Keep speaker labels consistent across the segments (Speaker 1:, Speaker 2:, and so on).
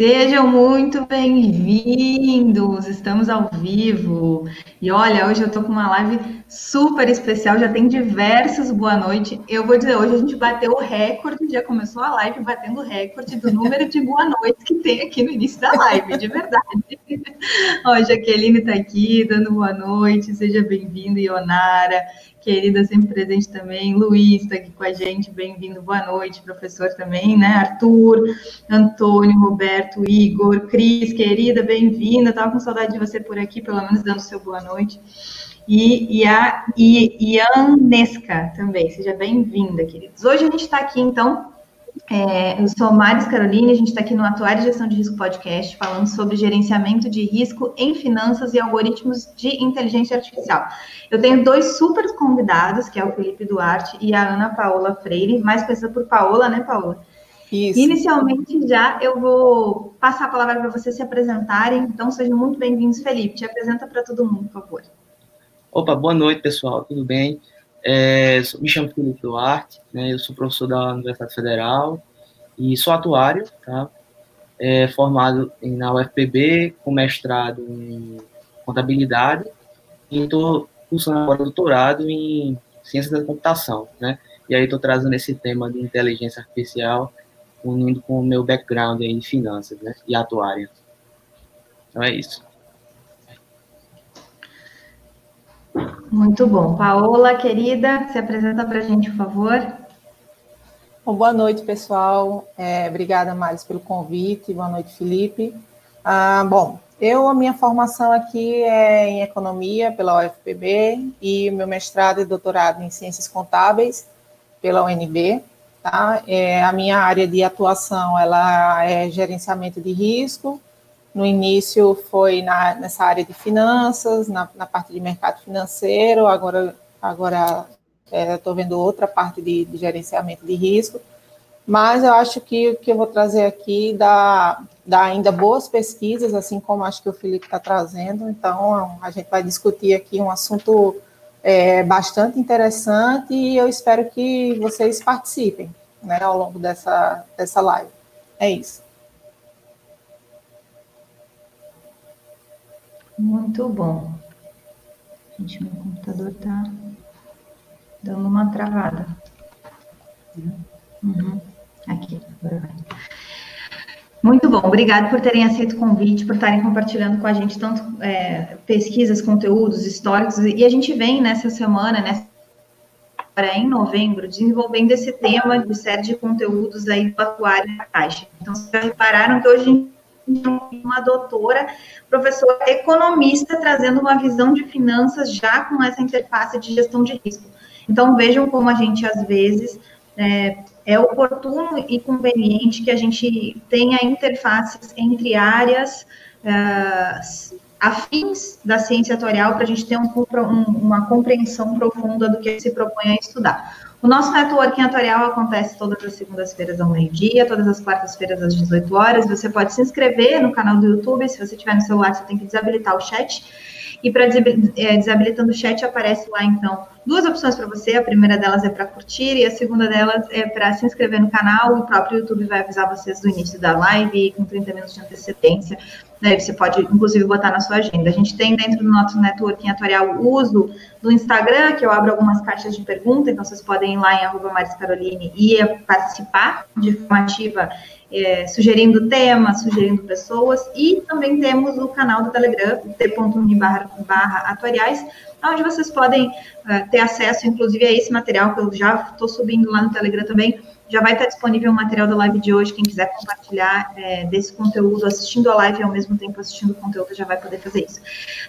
Speaker 1: Sejam muito bem-vindos! Estamos ao vivo. E olha, hoje eu estou com uma live super especial, já tem diversos boa noite. Eu vou dizer, hoje a gente bateu o recorde, já começou a live batendo o recorde do número de boa noites que tem aqui no início da live, de verdade. Ó, a Jaqueline está aqui dando boa noite, seja bem-vindo, Ionara querida, sempre presente também. Luiz está aqui com a gente, bem-vindo, boa noite, professor também, né? Arthur, Antônio, Roberto, Igor, Cris, querida, bem-vinda. Estava com saudade de você por aqui, pelo menos dando seu boa noite. E, e a e, Ianesca também, seja bem-vinda, queridos. Hoje a gente está aqui, então, é, eu sou Maris Caroline, a gente está aqui no Atuário Gestão de Risco Podcast, falando sobre gerenciamento de risco em finanças e algoritmos de inteligência artificial. Eu tenho dois super convidados, que é o Felipe Duarte e a Ana Paola Freire, mais conhecida por Paola, né, Paola? Isso. Inicialmente, já eu vou passar a palavra para vocês se apresentarem, então sejam muito bem-vindos. Felipe, te apresenta para todo mundo, por favor.
Speaker 2: Opa, boa noite, pessoal, tudo bem? É, me chamo Felipe Duarte, né, eu sou professor da Universidade Federal e sou atuário, tá? É, formado na UFPB, com mestrado em contabilidade e estou cursando agora doutorado em ciência da computação, né? E aí estou trazendo esse tema de inteligência artificial, unindo com o meu background em finanças, né? E atuária. Então é isso.
Speaker 1: Muito bom. Paola, querida, se apresenta para a gente, por favor.
Speaker 3: Bom, boa noite, pessoal. É, obrigada, Maris, pelo convite. Boa noite, Felipe. Ah, bom, eu, a minha formação aqui é em economia pela UFPB e meu mestrado e doutorado em ciências contábeis pela UNB. Tá? É, a minha área de atuação ela é gerenciamento de risco, no início foi na, nessa área de finanças, na, na parte de mercado financeiro, agora, agora estou é, vendo outra parte de, de, gerenciamento de risco, mas eu acho que o que eu vou trazer aqui dá, dá ainda boas pesquisas, assim como acho que o Felipe está trazendo, então a gente vai discutir aqui um assunto é, bastante interessante e eu espero que vocês participem né, ao longo dessa, dessa live. É isso.
Speaker 1: Muito bom. Gente, meu computador tá dando uma travada. Uhum. Aqui, agora vai. Muito bom, obrigado por terem aceito o convite, por estarem compartilhando com a gente tanto é, pesquisas, conteúdos históricos, e a gente vem nessa semana, nessa em novembro, desenvolvendo esse tema de série de conteúdos aí do atuário da Caixa. Então, vocês repararam que hoje uma doutora, professora economista, trazendo uma visão de finanças já com essa interface de gestão de risco. Então, vejam como a gente, às vezes, é, é oportuno e conveniente que a gente tenha interfaces entre áreas é, afins da ciência atuarial para a gente ter um, um, uma compreensão profunda do que se propõe a estudar. O nosso networking atuarial acontece todas as segundas-feiras ao meio-dia, todas as quartas-feiras às 18 horas. Você pode se inscrever no canal do YouTube. Se você tiver no celular, você tem que desabilitar o chat. E para é, desabilitando o chat, aparece lá, então, duas opções para você. A primeira delas é para curtir e a segunda delas é para se inscrever no canal. O próprio YouTube vai avisar vocês do início da live com 30 minutos de antecedência. Né, você pode, inclusive, botar na sua agenda. A gente tem dentro do nosso networking atuarial o uso do Instagram, que eu abro algumas caixas de pergunta, então vocês podem ir lá em arroba Caroline e participar de forma ativa, é, sugerindo temas, sugerindo pessoas, e também temos o canal do Telegram, t.me barra, atuariais, onde vocês podem uh, ter acesso, inclusive, a esse material que eu já estou subindo lá no Telegram também, já vai estar disponível o material da live de hoje. Quem quiser compartilhar é, desse conteúdo, assistindo a live e ao mesmo tempo assistindo o conteúdo, já vai poder fazer isso.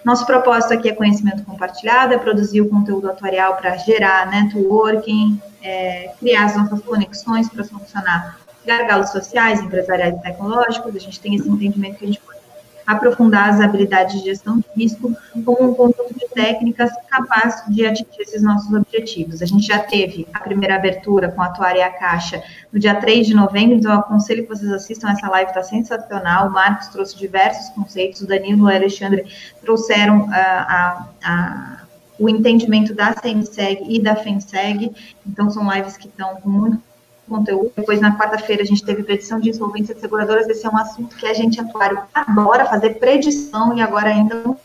Speaker 1: Nosso propósito aqui é conhecimento compartilhado, é produzir o conteúdo atuarial para gerar networking, é, criar as nossas conexões para solucionar gargalos sociais, empresariais e tecnológicos. A gente tem esse entendimento que a gente pode aprofundar as habilidades de gestão de risco como um conjunto de técnicas capaz de atingir esses nossos objetivos. A gente já teve a primeira abertura com a Atuária e a Caixa no dia 3 de novembro, então eu aconselho que vocês assistam essa live, está sensacional. O Marcos trouxe diversos conceitos, o Danilo e o Alexandre trouxeram uh, a, a o entendimento da CNSEG e da FENSEG, então são lives que estão com muito conteúdo. Depois, na quarta-feira, a gente teve predição de insolvência de seguradoras. Esse é um assunto que a gente atuário adora fazer predição e agora ainda não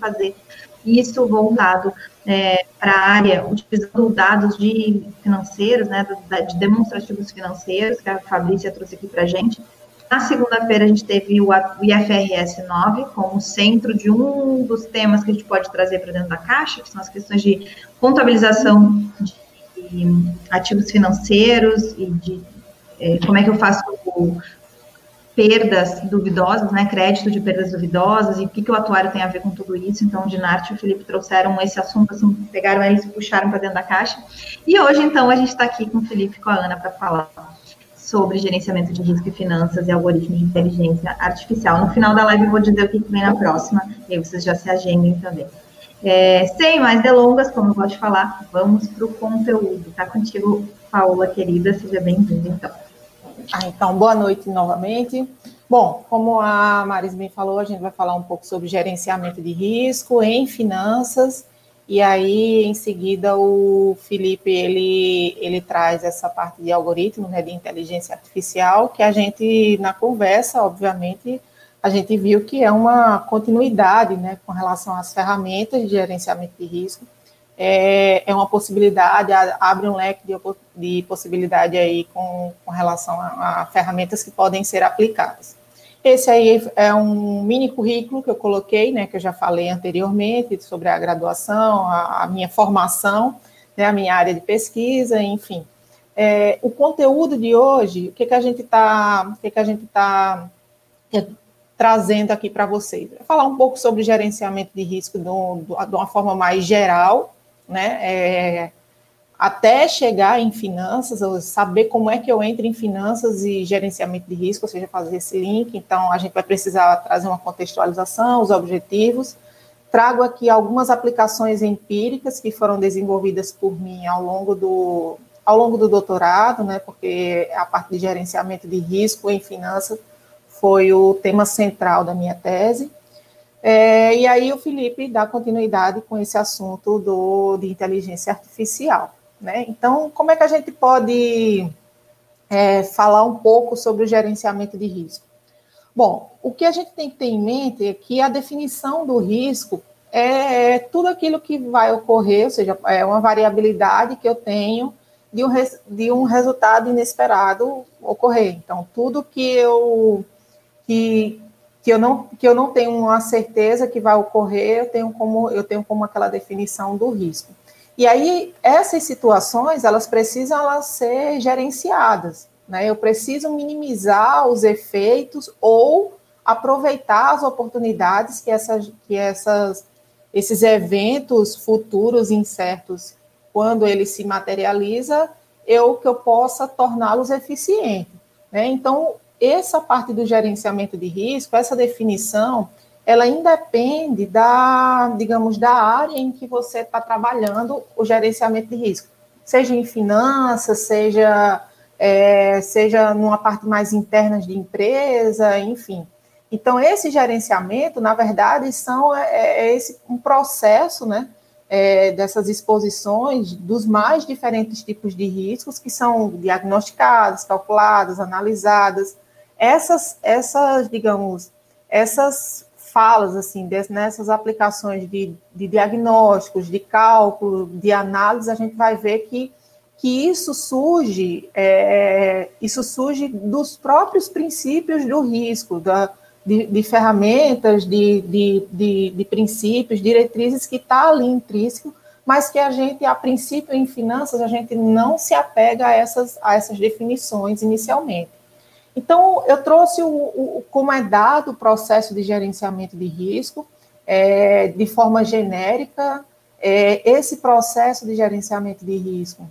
Speaker 1: fazer isso voltado é, para a área, utilizando dados de financeiros, né, de demonstrativos financeiros, que a Fabrícia trouxe aqui para a gente. Na segunda-feira, a gente teve o IFRS 9 como centro de um dos temas que a gente pode trazer para dentro da caixa, que são as questões de contabilização de ativos financeiros e de é, como é que eu faço perdas duvidosas, né, crédito de perdas duvidosas, e o que, que o atuário tem a ver com tudo isso. Então, o Dinarte e o Felipe trouxeram esse assunto, assim, pegaram eles e puxaram para dentro da caixa. E hoje, então, a gente está aqui com o Felipe e com a Ana para falar sobre gerenciamento de risco e finanças e algoritmos de inteligência artificial. No final da live, eu vou dizer o que vem na próxima, e aí vocês já se agendem também. É, sem mais delongas, como eu gosto de falar, vamos para o conteúdo. Tá contigo, Paola, querida, seja bem-vinda, então.
Speaker 3: Ah, então, boa noite novamente. Bom, como a Maris bem falou, a gente vai falar um pouco sobre gerenciamento de risco em finanças, e aí, em seguida, o Felipe, ele, ele traz essa parte de algoritmo, né, de inteligência artificial, que a gente, na conversa, obviamente, a gente viu que é uma continuidade, né, com relação às ferramentas de gerenciamento de risco, é, é uma possibilidade, abre um leque de, de possibilidade aí com, com relação a, a, ferramentas que podem ser aplicadas. Esse aí é um mini currículo que eu coloquei, né, que eu já falei anteriormente, sobre a graduação, a, a minha formação, né, a minha área de pesquisa, enfim. É, o conteúdo de hoje, o que, que a gente está, o que, que a gente está trazendo aqui para vocês? Falar um pouco sobre gerenciamento de risco de, um, de uma forma mais geral, né? É, até chegar em finanças, saber como é que eu entro em finanças e gerenciamento de risco, ou seja, fazer esse link. Então, a gente vai precisar trazer uma contextualização, os objetivos. Trago aqui algumas aplicações empíricas que foram desenvolvidas por mim ao longo do, ao longo do doutorado, né, porque a parte de gerenciamento de risco em finanças foi o tema central da minha tese. É, e aí o Felipe dá continuidade com esse assunto do, de inteligência artificial. Né? Então, como é que a gente pode é, falar um pouco sobre o gerenciamento de risco? Bom, o que a gente tem que ter em mente é que a definição do risco é, é tudo aquilo que vai ocorrer, ou seja, é uma variabilidade que eu tenho de um, de um resultado inesperado ocorrer. Então, tudo que eu que, que eu não que eu não tenho uma certeza que vai ocorrer, eu tenho como eu tenho como aquela definição do risco. E aí essas situações elas precisam elas ser gerenciadas, né? Eu preciso minimizar os efeitos ou aproveitar as oportunidades que essas que essas esses eventos futuros incertos, quando ele se materializa, eu que eu possa torná-los eficientes. Né? Então, essa parte do gerenciamento de risco, essa definição, ela independe da, digamos, da área em que você está trabalhando o gerenciamento de risco, seja em finanças, seja, é, seja numa parte mais interna de empresa, enfim. Então, esse gerenciamento, na verdade, são, é, é esse um processo, né, é, dessas exposições dos mais diferentes tipos de riscos que são diagnosticados, calculados, analisadas, essas, essas digamos, essas falas, assim, nessas aplicações de, de diagnósticos, de cálculo, de análise, a gente vai ver que, que isso surge, é, isso surge dos próprios princípios do risco, da, de, de ferramentas, de, de, de, de, princípios, diretrizes que está ali intrínseco, mas que a gente, a princípio, em finanças, a gente não se apega a essas, a essas definições inicialmente. Então, eu trouxe o, o, como é dado o processo de gerenciamento de risco, é, de forma genérica. É, esse processo de gerenciamento de risco,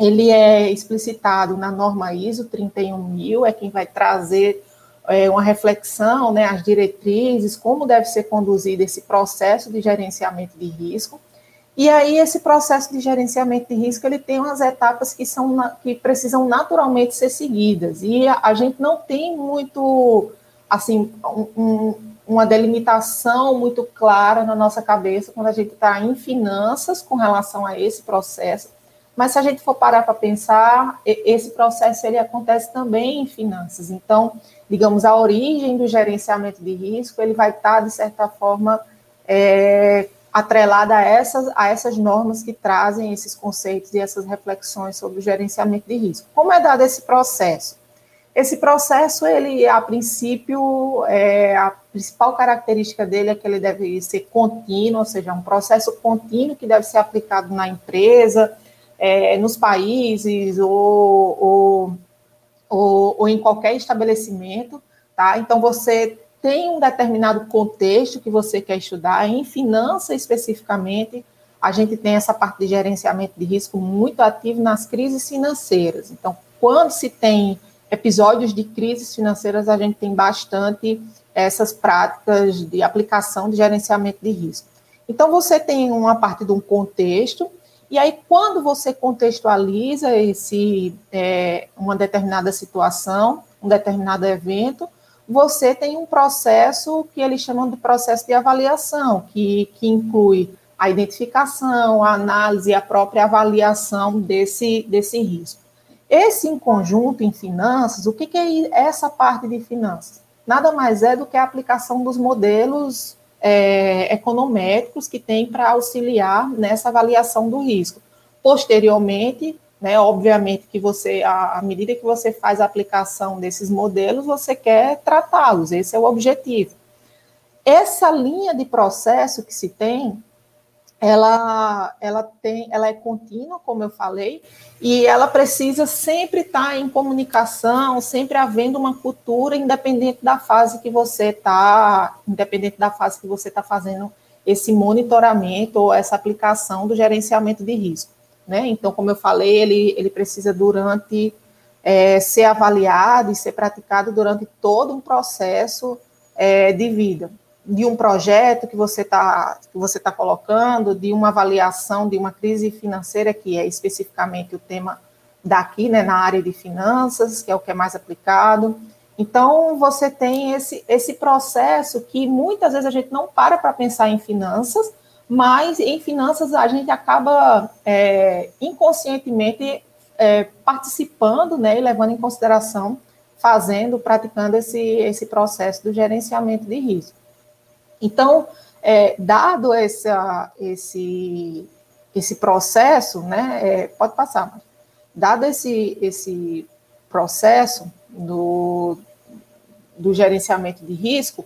Speaker 3: ele é explicitado na norma ISO 31000, é quem vai trazer é, uma reflexão, né, as diretrizes, como deve ser conduzido esse processo de gerenciamento de risco. E aí esse processo de gerenciamento de risco ele tem umas etapas que são que precisam naturalmente ser seguidas e a, a gente não tem muito assim um, uma delimitação muito clara na nossa cabeça quando a gente está em finanças com relação a esse processo. mas se a gente for parar para pensar, esse processo ele acontece também em finanças. Então, digamos, a origem do gerenciamento de risco, ele vai estar, de certa forma, é, atrelada a essas, a essas normas que trazem esses conceitos e essas reflexões sobre o gerenciamento de risco. Como é dado esse processo? Esse processo, ele, a princípio, é, a principal característica dele é que ele deve ser contínuo, ou seja, um processo contínuo que deve ser aplicado na empresa, é, nos países ou, ou, ou, ou em qualquer estabelecimento, tá? Então, você tem um determinado contexto que você quer estudar, em finanças especificamente, a gente tem essa parte de gerenciamento de risco muito ativo nas crises financeiras. Então, quando se tem episódios de crises financeiras, a gente tem bastante essas práticas de aplicação de gerenciamento de risco. Então, você tem uma parte de um contexto, e aí, quando você contextualiza esse, é, uma determinada situação, um determinado evento, você tem um processo que eles chamam de processo de avaliação, que, que inclui a identificação, a análise e a própria avaliação desse, desse risco. Esse em conjunto em finanças, o que, que é essa parte de finanças? Nada mais é do que a aplicação dos modelos é, econométricos que tem para auxiliar nessa avaliação do risco. Posteriormente, né, obviamente que você, à medida que você faz a aplicação desses modelos, você quer tratá-los, esse é o objetivo. Essa linha de processo que se tem, ela, ela, tem, ela é contínua, como eu falei, e ela precisa sempre estar em comunicação, sempre havendo uma cultura, independente da fase que você está, independente da fase que você está fazendo esse monitoramento ou essa aplicação do gerenciamento de risco. Né? Então, como eu falei, ele, ele precisa durante é, ser avaliado e ser praticado durante todo um processo é, de vida de um projeto que você está que você tá colocando, de uma avaliação de uma crise financeira, que é especificamente o tema daqui, né, na área de finanças, que é o que é mais aplicado. Então, você tem esse, esse processo que muitas vezes a gente não para para pensar em finanças, mas em finanças a gente acaba é, inconscientemente é, participando né, e levando em consideração, fazendo, praticando esse, esse processo do gerenciamento de risco. Então, é, dado essa, esse, esse processo, né, é, pode passar, mas dado esse, esse processo do, do gerenciamento de risco,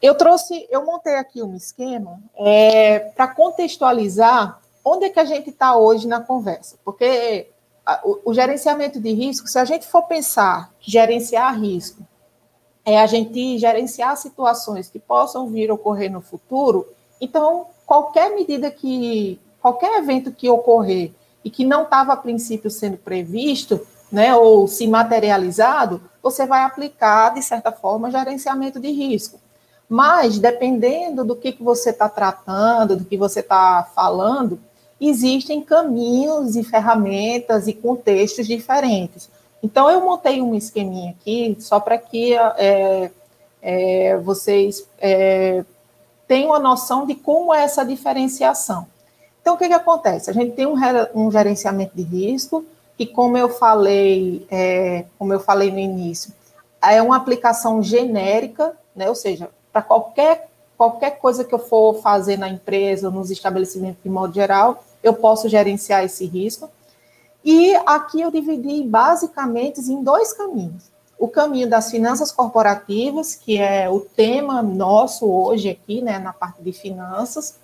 Speaker 3: eu trouxe, eu montei aqui um esquema é, para contextualizar onde é que a gente está hoje na conversa, porque a, o, o, gerenciamento de risco, se a gente for pensar gerenciar risco é a gente gerenciar situações que possam vir ocorrer no futuro. Então, qualquer medida que, qualquer evento que ocorrer e que não estava a princípio sendo previsto, né, ou se materializado, você vai aplicar, de certa forma, gerenciamento de risco. Mas, dependendo do que, que você está tratando, do que você está falando, existem caminhos e ferramentas e contextos diferentes. Então, eu montei um esqueminha aqui, só para que é, é, vocês é, tenham a noção de como é essa diferenciação. Então, o que, que acontece? A gente tem um, um gerenciamento de risco, que, como eu falei, é, como eu falei no início, é uma aplicação genérica, né? ou seja, para qualquer, qualquer coisa que eu for fazer na empresa, nos estabelecimentos de modo geral, eu posso gerenciar esse risco. E aqui eu dividi basicamente em dois caminhos. O caminho das finanças corporativas, que é o tema nosso hoje aqui, né, na parte de finanças,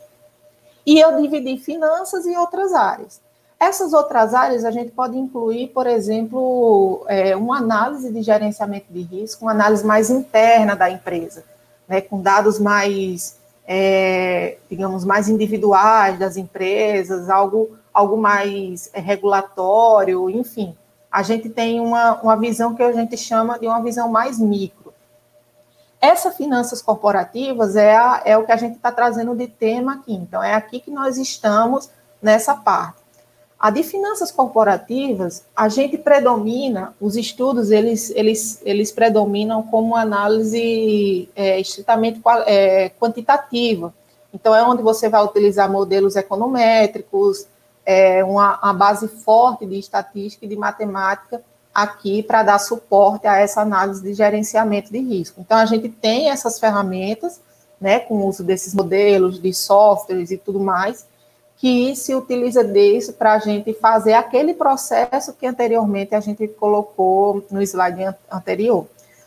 Speaker 3: e eu dividi finanças e outras áreas. Essas outras áreas a gente pode incluir, por exemplo, é, uma análise de gerenciamento de risco, uma análise mais interna da empresa, né, com dados mais, é, digamos, mais individuais das empresas, algo algo mais é, regulatório, enfim. A gente tem uma, uma visão que a gente chama de uma visão mais micro. Essa finanças corporativas é, a, é o que a gente está trazendo de tema aqui. Então, é aqui que nós estamos nessa parte. A de finanças corporativas, a gente predomina, os estudos, eles, eles, eles predominam como análise é, estritamente é, quantitativa. Então, é onde você vai utilizar modelos econométricos, é, uma, uma base forte de estatística e de matemática aqui para dar suporte a essa análise de gerenciamento de risco. Então, a gente tem essas ferramentas, né, com o uso desses modelos, de softwares e tudo mais, que se utiliza disso para a gente fazer aquele processo que anteriormente a gente colocou no slide anterior.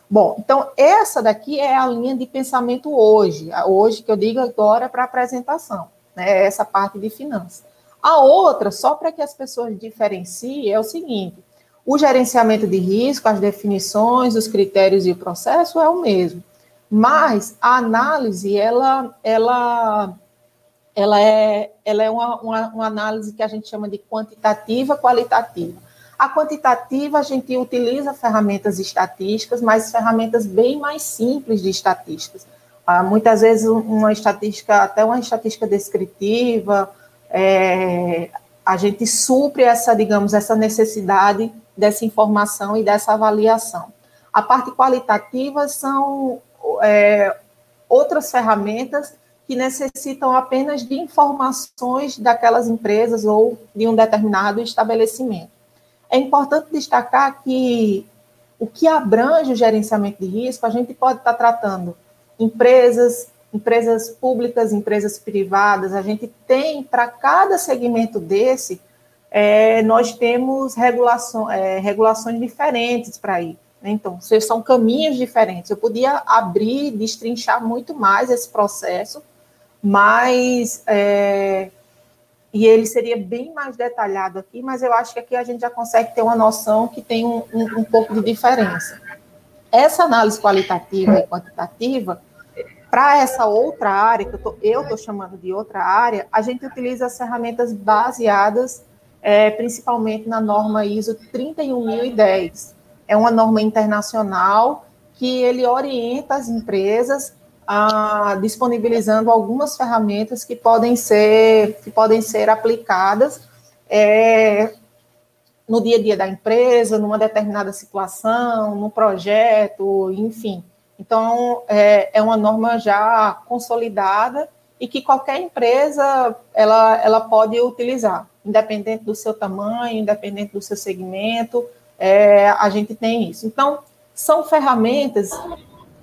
Speaker 3: Bom, então essa daqui é a linha de pensamento hoje, hoje que eu digo agora para a apresentação, né, essa parte de finanças. A outra, só para que as pessoas diferenciem, é o seguinte: o gerenciamento de risco, as definições, os critérios e o processo é o mesmo. Mas a análise, ela, ela, ela é, ela é uma, uma, uma análise que a gente chama de quantitativa qualitativa. A quantitativa, a gente utiliza ferramentas estatísticas, mas ferramentas bem mais simples de estatísticas. Ah, muitas vezes, uma estatística, até uma estatística descritiva, é, a gente supre essa, digamos, essa necessidade dessa informação e dessa avaliação. A parte qualitativa são é, outras ferramentas que necessitam apenas de informações daquelas empresas ou de um determinado estabelecimento. É importante destacar que o que abrange o gerenciamento de risco, a gente pode estar tratando empresas, empresas públicas, empresas privadas, a gente tem para cada segmento desse é, nós temos regulação, é, regulações diferentes para ir. Né? Então, são caminhos diferentes. Eu podia abrir, destrinchar muito mais esse processo, mas. É, e ele seria bem mais detalhado aqui, mas eu acho que aqui a gente já consegue ter uma noção que tem um, um, um pouco de diferença. Essa análise qualitativa e quantitativa, para essa outra área, que eu estou chamando de outra área, a gente utiliza as ferramentas baseadas é, principalmente na norma ISO 31010. É uma norma internacional que ele orienta as empresas disponibilizando algumas ferramentas que podem ser, que podem ser aplicadas é, no dia a dia da empresa, numa determinada situação, no projeto, enfim. Então, é, é uma norma já consolidada e que qualquer empresa ela, ela pode utilizar independente do seu tamanho, independente do seu segmento, é, a gente tem isso. Então, são ferramentas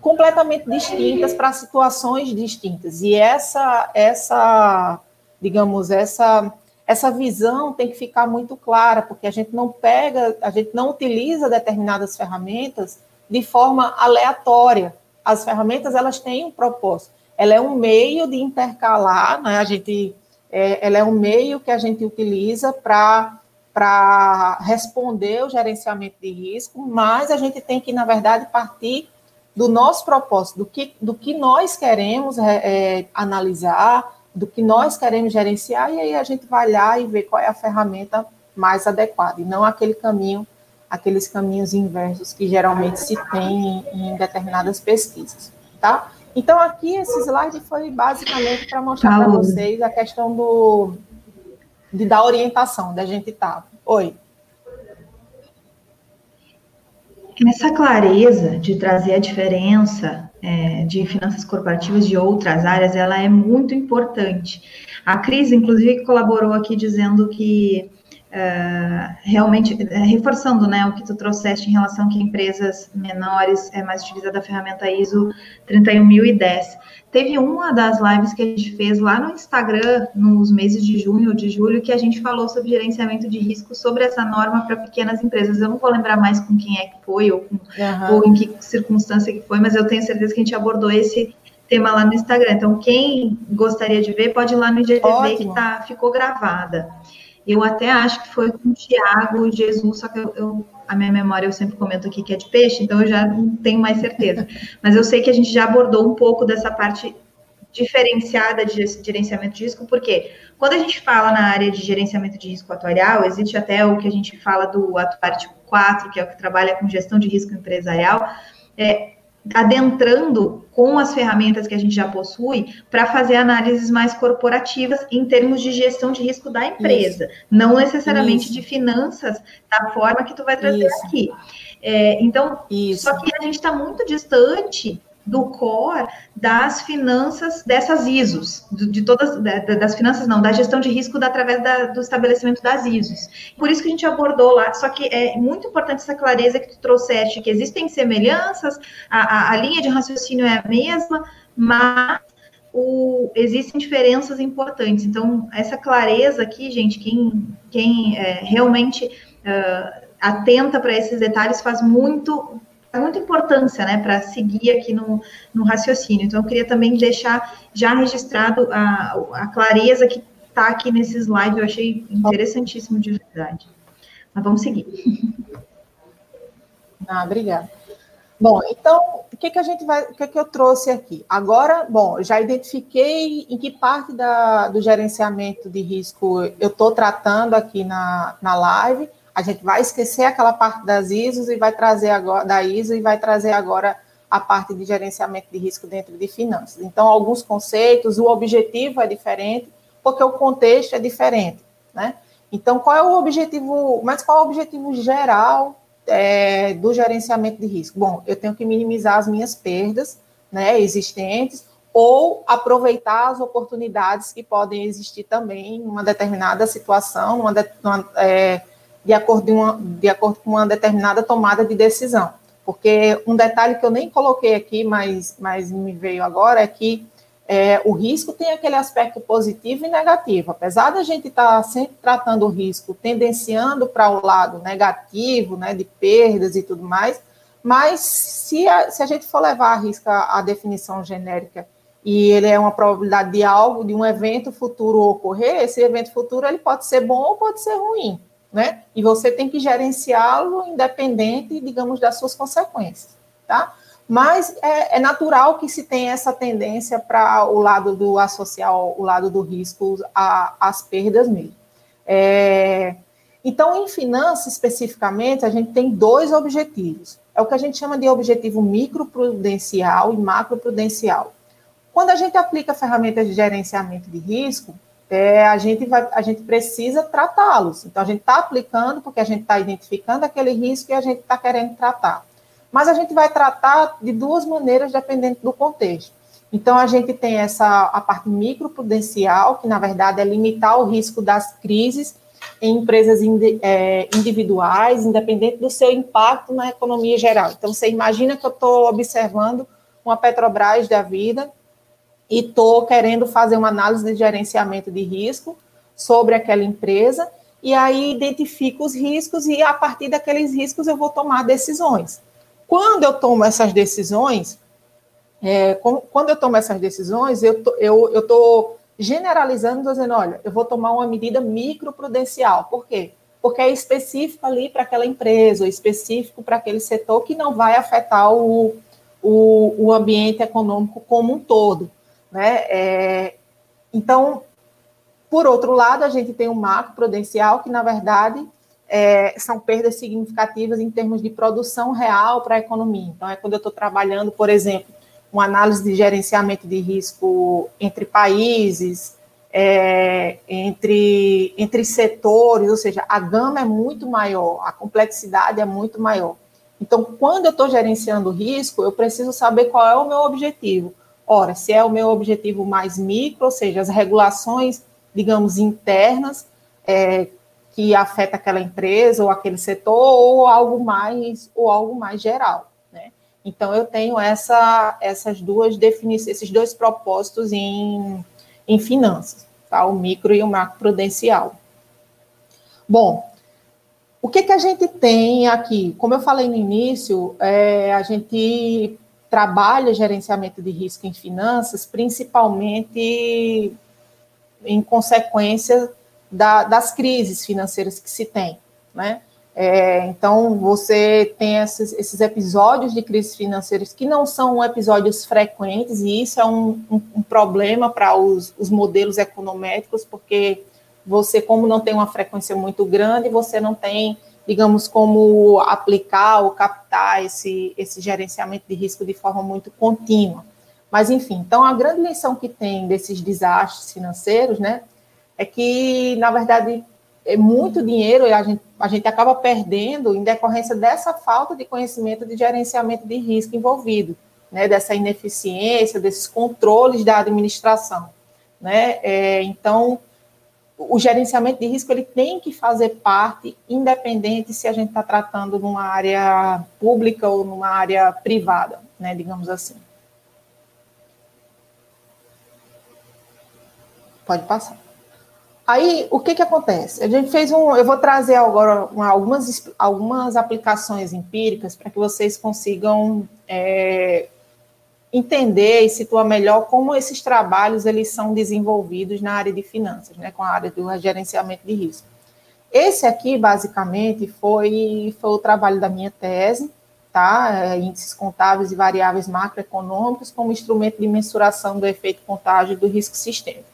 Speaker 3: completamente distintas para situações distintas. E essa, essa, digamos, essa, essa visão tem que ficar muito clara, porque a gente não pega, a gente não utiliza determinadas ferramentas de forma aleatória. As ferramentas elas têm um propósito. Ela é um meio de intercalar, né? A gente é, ela é um meio que a gente utiliza para para responder o gerenciamento de risco, mas a gente tem que, na verdade, partir do nosso propósito, do que, do que nós queremos é, é, analisar, do que nós queremos gerenciar, e aí a gente vai lá e ver qual é a ferramenta mais adequada, e não aquele caminho, aqueles caminhos inversos que geralmente se tem em, em determinadas pesquisas, tá? Então, aqui esse slide foi basicamente para mostrar para vocês a questão do, de dar orientação da gente estar. Tá. Oi.
Speaker 1: Essa clareza de trazer a diferença é, de finanças corporativas de outras áreas, ela é muito importante. A Cris, inclusive, colaborou aqui dizendo que Uh, realmente uh, reforçando né, o que tu trouxeste em relação que empresas menores é mais utilizada a ferramenta ISO 31010. Teve uma das lives que a gente fez lá no Instagram, nos meses de junho ou de julho, que a gente falou sobre gerenciamento de risco, sobre essa norma para pequenas empresas. Eu não vou lembrar mais com quem é que foi ou, com, uhum. ou em que circunstância que foi, mas eu tenho certeza que a gente abordou esse tema lá no Instagram. Então, quem gostaria de ver, pode ir lá no IGTV Ótimo. que tá, ficou gravada. Eu até acho que foi com o Tiago Jesus, só que eu, eu, a minha memória eu sempre comento aqui que é de peixe, então eu já não tenho mais certeza. Mas eu sei que a gente já abordou um pouco dessa parte diferenciada de gerenciamento de risco, porque quando a gente fala na área de gerenciamento de risco atuarial, existe até o que a gente fala do atuário tipo 4, que é o que trabalha com gestão de risco empresarial, é, adentrando com as ferramentas que a gente já possui para fazer análises mais corporativas em termos de gestão de risco da empresa, Isso. não necessariamente Isso. de finanças da forma que tu vai trazer Isso. aqui. É, então, só que a gente está muito distante do core das finanças dessas ISOs, de todas, das finanças não, da gestão de risco da, através da, do estabelecimento das ISOs. Por isso que a gente abordou lá, só que é muito importante essa clareza que tu trouxeste, que existem semelhanças, a, a, a linha de raciocínio é a mesma, mas o, existem diferenças importantes. Então, essa clareza aqui, gente, quem, quem é, realmente uh, atenta para esses detalhes faz muito muita importância, né, para seguir aqui no, no raciocínio. Então, eu queria também deixar já registrado a, a clareza que está aqui nesse slide, eu achei interessantíssimo de verdade. Mas vamos seguir.
Speaker 3: Ah, obrigada. Bom, então, o que, que a gente vai, o que, que eu trouxe aqui? Agora, bom, já identifiquei em que parte da, do gerenciamento de risco eu estou tratando aqui na, na live. A gente vai esquecer aquela parte das ISOs e vai trazer agora da ISO e vai trazer agora a parte de gerenciamento de risco dentro de finanças. Então, alguns conceitos, o objetivo é diferente, porque o contexto é diferente, né? Então, qual é o objetivo, mas qual é o objetivo geral é, do gerenciamento de risco? Bom, eu tenho que minimizar as minhas perdas né, existentes ou aproveitar as oportunidades que podem existir também em uma determinada situação, uma de, uma, é, de, acordo uma, de acordo com uma determinada tomada de decisão. Porque um detalhe que eu nem coloquei aqui, mas, mas me veio agora, é que é, o risco tem aquele aspecto positivo e negativo. Apesar da gente estar tá sempre tratando o risco, tendenciando para o lado negativo, né, de perdas e tudo mais, mas se a, se a gente for levar a risco a, a definição genérica e ele é uma probabilidade de algo, de um evento futuro ocorrer, esse evento futuro ele pode ser bom ou pode ser ruim, né? E você tem que gerenciá-lo independente, digamos, das suas consequências, tá? mas é, é, natural que se tenha essa tendência para o lado do associar o lado do risco às perdas mesmo. É, então, em finanças especificamente, a gente tem dois objetivos. É o que a gente chama de objetivo microprudencial e macroprudencial. Quando a gente aplica ferramentas de gerenciamento de risco, é, a, gente vai, a gente precisa tratá-los. Então, a gente está aplicando porque a gente está identificando aquele risco e a gente está querendo tratar mas a gente vai tratar de duas maneiras dependendo do contexto. Então, a gente tem essa a parte microprudencial, que na verdade é limitar o risco das crises em empresas é, individuais, independente do seu impacto na economia geral. Então, você imagina que eu estou observando uma Petrobras da vida e estou querendo fazer uma análise de gerenciamento de risco sobre aquela empresa, e aí identifico os riscos e a partir daqueles riscos eu vou tomar decisões. Quando eu tomo essas decisões, é, quando eu tomo essas decisões, eu tô, eu estou generalizando, dizendo, olha, eu vou tomar uma medida microprudencial. Por quê? Porque é específico ali para aquela empresa, específico para aquele setor que não vai afetar o, o, o ambiente econômico como um todo. Né? É, então, por outro lado, a gente tem o macro prudencial, que, na verdade, é, são perdas significativas em termos de produção real para a economia. Então, é quando eu estou trabalhando, por exemplo, uma análise de gerenciamento de risco entre países, é, entre, entre setores, ou seja, a gama é muito maior, a complexidade é muito maior. Então, quando eu estou gerenciando risco, eu preciso saber qual é o meu objetivo. Ora, se é o meu objetivo mais micro, ou seja, as regulações, digamos, internas, é, que afeta aquela empresa ou aquele setor ou algo mais ou algo mais geral, né? Então eu tenho essa, essas duas definições, esses dois propósitos em, em finanças, tá? O micro e o macro prudencial. Bom, o que, que a gente tem aqui? Como eu falei no início, é, a gente trabalha gerenciamento de risco em finanças, principalmente em consequência da, das crises financeiras que se tem, né? É, então, você tem esses, esses, episódios de crises financeiras que não são episódios frequentes, e isso é um, um, um problema para os, os, modelos econométricos, porque você, como não tem uma frequência muito grande, você não tem, digamos, como aplicar ou captar esse, esse gerenciamento de risco de forma muito contínua. Mas, enfim, então, a grande lição que tem desses desastres financeiros, né, é que, na verdade, é muito dinheiro e a gente, a gente acaba perdendo em decorrência dessa falta de conhecimento de gerenciamento de risco envolvido. né, dessa ineficiência, desses controles da administração. Né? É, então, o gerenciamento de risco ele tem que fazer parte, independente se a gente está tratando numa área pública ou numa área privada, né, digamos assim. Pode passar. Aí, o que que acontece? A gente fez um, eu vou trazer agora uma, algumas, algumas aplicações empíricas para que vocês consigam é, entender e situar melhor como esses trabalhos eles são desenvolvidos na área de finanças, né, com a área do gerenciamento de risco. Esse aqui, basicamente, foi, foi o trabalho da minha tese, tá? É, índices contábeis e variáveis macroeconômicos como instrumento de mensuração do efeito contágio do risco sistêmico.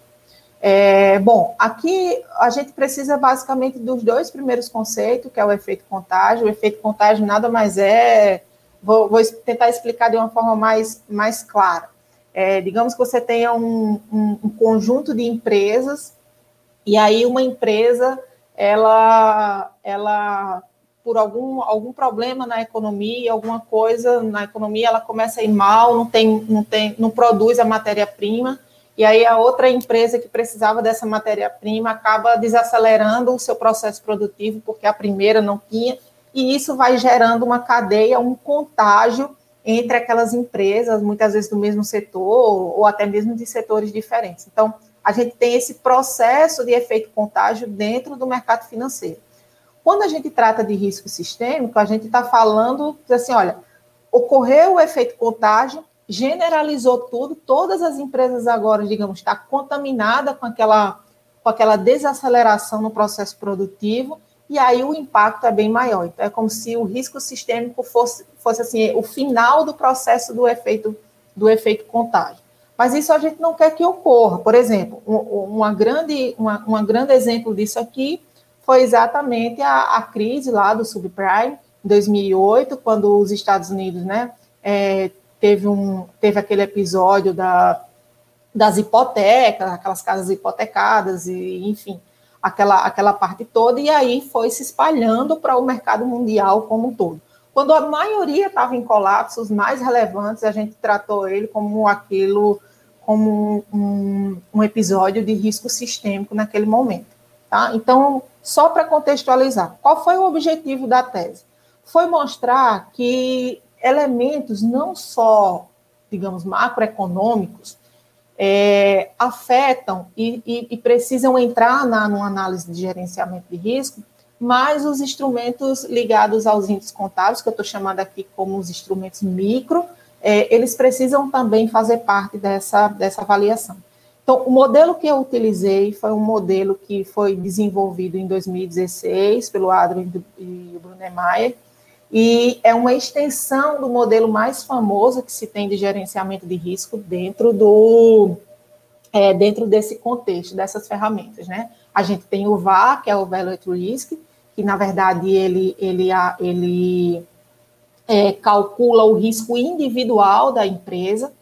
Speaker 3: É, bom, aqui a gente precisa basicamente dos dois primeiros conceitos, que é o efeito contágio. O efeito contágio nada mais é Vou, vou tentar explicar de uma forma mais, mais clara. É, digamos que você tenha um, um, um, conjunto de empresas e aí uma empresa ela ela por algum, algum problema na economia alguma coisa na economia ela começa a ir mal não tem não tem não produz a matéria prima e aí a outra empresa que precisava dessa matéria prima acaba desacelerando o seu processo produtivo porque a primeira não tinha e isso vai gerando uma cadeia, um contágio entre aquelas empresas, muitas vezes do mesmo setor, ou até mesmo de setores diferentes. Então, a gente tem esse processo de efeito contágio dentro do mercado financeiro. Quando a gente trata de risco sistêmico, a gente está falando assim, olha, ocorreu o efeito contágio, generalizou tudo, todas as empresas agora, digamos, está contaminada com aquela, com aquela desaceleração no processo produtivo, e aí o impacto é bem maior. Então, é como se o risco sistêmico fosse, fosse assim, o final do processo do efeito, do efeito contágio. Mas isso a gente não quer que ocorra. Por exemplo, um, grande, uma, uma grande exemplo disso aqui foi exatamente a, a crise lá do subprime, em 2008, quando os Estados Unidos, né, é, teve, um, teve aquele episódio da, das hipotecas, aquelas casas hipotecadas, e enfim, aquela, aquela parte toda, e aí foi se espalhando para o mercado mundial como um todo. Quando a maioria estava em colapso, os mais relevantes, a gente tratou ele como aquilo, como um, um episódio de risco sistêmico naquele momento. Tá? Então, só para contextualizar, qual foi o objetivo da tese? Foi mostrar que elementos não só, digamos, macroeconômicos, é, afetam e, e, e, precisam entrar na numa análise de gerenciamento de risco, mas os instrumentos ligados aos índices contábeis, que eu estou chamando aqui como os instrumentos micro, é, eles precisam também fazer parte dessa, dessa avaliação. Então, o modelo que eu utilizei foi um modelo que foi desenvolvido em 2016 pelo Adrian e o Brunemeyer, e é uma extensão do modelo mais famoso que se tem de gerenciamento de risco dentro do é, dentro desse contexto dessas ferramentas, né? A gente tem o VAR, que é o Value at Risk, que na verdade ele ele ele é, calcula o risco individual da empresa,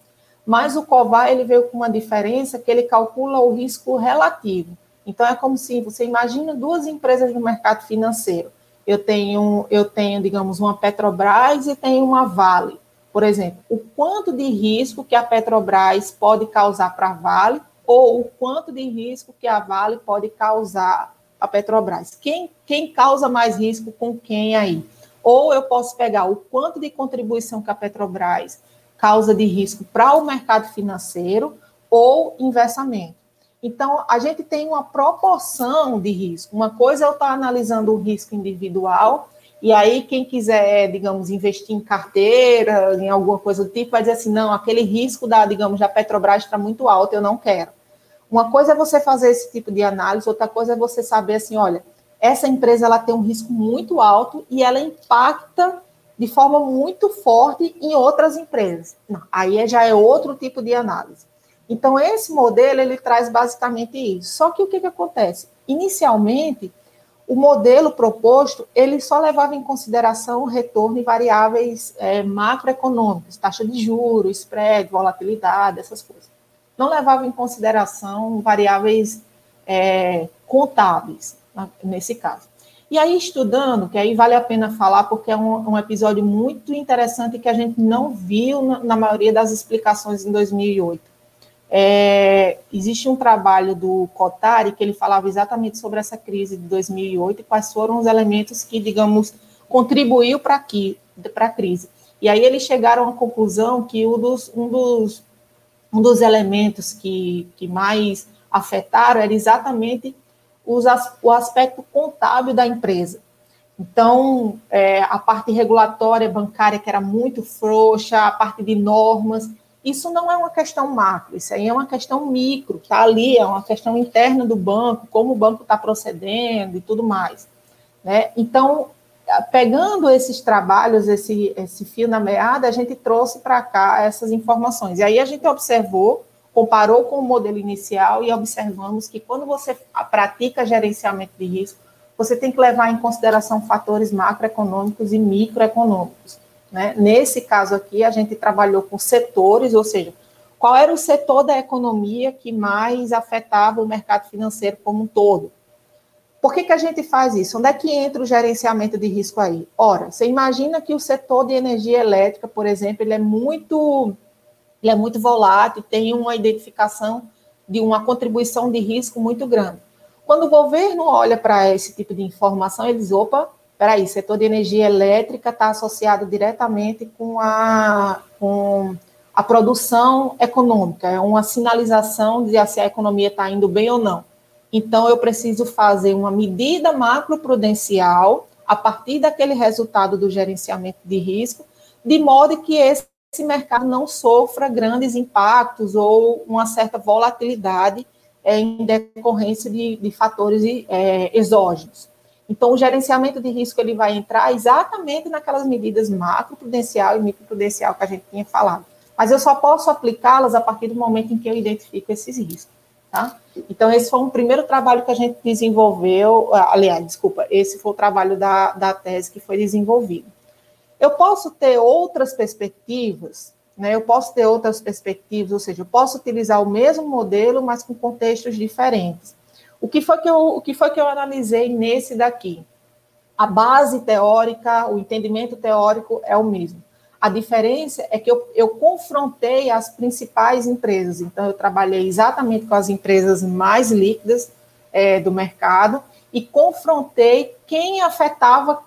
Speaker 3: mas o COVAR ele veio com uma diferença que ele calcula o risco relativo. Então é como se você imagina duas empresas no mercado financeiro eu tenho, eu tenho, digamos, uma Petrobras e tenho uma Vale. Por exemplo, o quanto de risco que a Petrobras pode causar para a Vale ou o quanto de risco que a Vale pode causar a Petrobras. Quem, quem causa mais risco com quem aí? Ou eu posso pegar o quanto de contribuição que a Petrobras causa de risco para o mercado financeiro ou inversamente. Então, a gente tem uma proporção de risco. Uma coisa é eu estar analisando o risco individual, e aí quem quiser, digamos, investir em carteira, em alguma coisa do tipo, vai dizer assim, não, aquele risco da, digamos, da Petrobras está muito alto, eu não quero. Uma coisa é você fazer esse tipo de análise, outra coisa é você saber assim, olha, essa empresa ela tem um risco muito alto e ela impacta de forma muito forte em outras empresas. Não, aí já é outro tipo de análise. Então, esse modelo, ele traz basicamente isso. Só que o que, que acontece? Inicialmente, o modelo proposto, ele só levava em consideração o retorno em variáveis é, macroeconômicas, taxa de juros, spread, volatilidade, essas coisas. Não levava em consideração variáveis é, contábeis, nesse caso. E aí, estudando, que aí vale a pena falar, porque é um, um episódio muito interessante que a gente não viu na, na maioria das explicações em 2008. É, existe um trabalho do Cotari que ele falava exatamente sobre essa crise de 2008 e quais foram os elementos que, digamos, contribuiu para a crise. E aí eles chegaram à conclusão que um dos, um dos, um dos elementos que, que mais afetaram era exatamente os, o aspecto contábil da empresa. Então, é, a parte regulatória bancária, que era muito frouxa, a parte de normas, isso não é uma questão macro, isso aí é uma questão micro, está ali, é uma questão interna do banco, como o banco está procedendo e tudo mais. Né? Então, pegando esses trabalhos, esse, esse fio na meada, a gente trouxe para cá essas informações. E aí a gente observou, comparou com o modelo inicial e observamos que quando você pratica gerenciamento de risco, você tem que levar em consideração fatores macroeconômicos e microeconômicos. Né? Nesse caso aqui, a gente trabalhou com setores, ou seja, qual era o setor da economia que mais afetava o mercado financeiro como um todo. Por que, que a gente faz isso? Onde é que entra o gerenciamento de risco aí? Ora, você imagina que o setor de energia elétrica, por exemplo, ele é muito, ele é muito volátil, tem uma identificação de uma contribuição de risco muito grande. Quando o governo olha para esse tipo de informação, eles, opa, peraí, setor de energia elétrica está associado diretamente com a, com a produção econômica, é uma sinalização de se a economia está indo bem ou não. Então, eu preciso fazer uma medida macroprudencial a partir daquele resultado do gerenciamento de risco, de modo que esse mercado não sofra grandes impactos ou uma certa volatilidade é, em decorrência de, de fatores é, exógenos. Então, o gerenciamento de risco ele vai entrar exatamente naquelas medidas macroprudencial e microprudencial que a gente tinha falado. Mas eu só posso aplicá-las a partir do momento em que eu identifico esses riscos. Tá? Então, esse foi um primeiro trabalho que a gente desenvolveu, aliás, desculpa, esse foi o trabalho da, da tese que foi desenvolvido. Eu posso ter outras perspectivas, né? Eu posso ter outras perspectivas, ou seja, eu posso utilizar o mesmo modelo, mas com contextos diferentes. O que foi que eu, o que foi que eu analisei nesse daqui? A base teórica, o entendimento teórico é o mesmo. A diferença é que eu, eu confrontei as principais empresas. Então, eu trabalhei exatamente com as empresas mais líquidas é, do mercado e confrontei quem afetava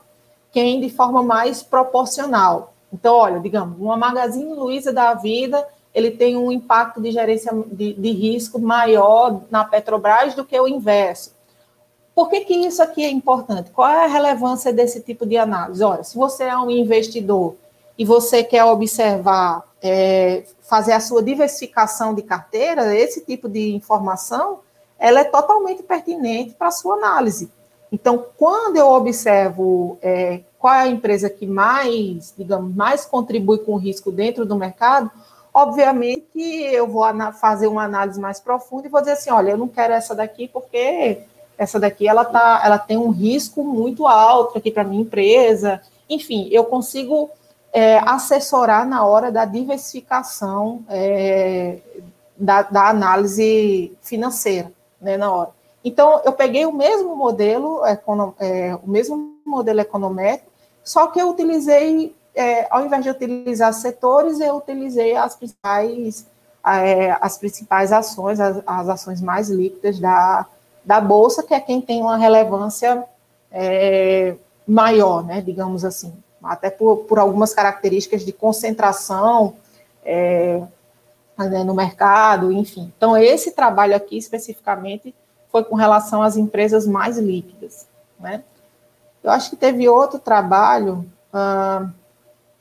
Speaker 3: quem de forma mais proporcional. Então, olha, digamos, uma Magazine Luiza da vida ele tem um impacto de gerência de, de risco maior na Petrobras do que o inverso. Por que, que isso aqui é importante? Qual é a relevância desse tipo de análise? Olha, se você é um investidor e você quer observar, é, fazer a sua diversificação de carteira, esse tipo de informação, ela é totalmente pertinente para a sua análise. Então, quando eu observo é, qual é a empresa que mais, digamos, mais contribui com o risco dentro do mercado, Obviamente eu vou fazer uma análise mais profunda e vou dizer assim, olha, eu não quero essa daqui porque essa daqui ela tá, ela tem um risco muito alto aqui para minha empresa. Enfim, eu consigo é, assessorar na hora da diversificação é, da, da, análise financeira, né, na hora. Então, eu peguei o mesmo modelo, é, o mesmo modelo econométrico, só que eu utilizei é, ao invés de utilizar setores, eu utilizei as principais, é, as principais ações, as, as, ações mais líquidas da, da Bolsa, que é quem tem uma relevância é, maior, né, digamos assim, até por, por algumas características de concentração é, né, no mercado, enfim. Então, esse trabalho aqui, especificamente, foi com relação às empresas mais líquidas, né. Eu acho que teve outro trabalho, uh,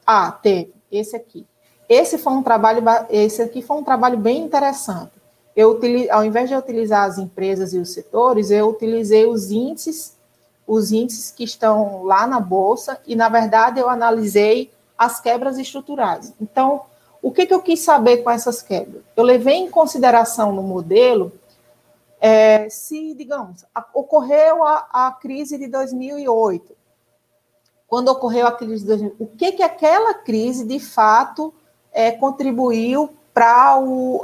Speaker 3: ah, teve, esse aqui. Esse foi um trabalho, esse aqui foi um trabalho bem interessante. Eu ao invés de utilizar as empresas e os setores, eu utilizei os índices, os índices que estão lá na bolsa e na verdade eu analisei as quebras estruturais. Então, o que, que eu quis saber com essas quebras? Eu levei em consideração no modelo é, se, digamos, ocorreu a, a crise de 2008, quando ocorreu a crise de 2000, o que que aquela crise de fato é, contribuiu para o,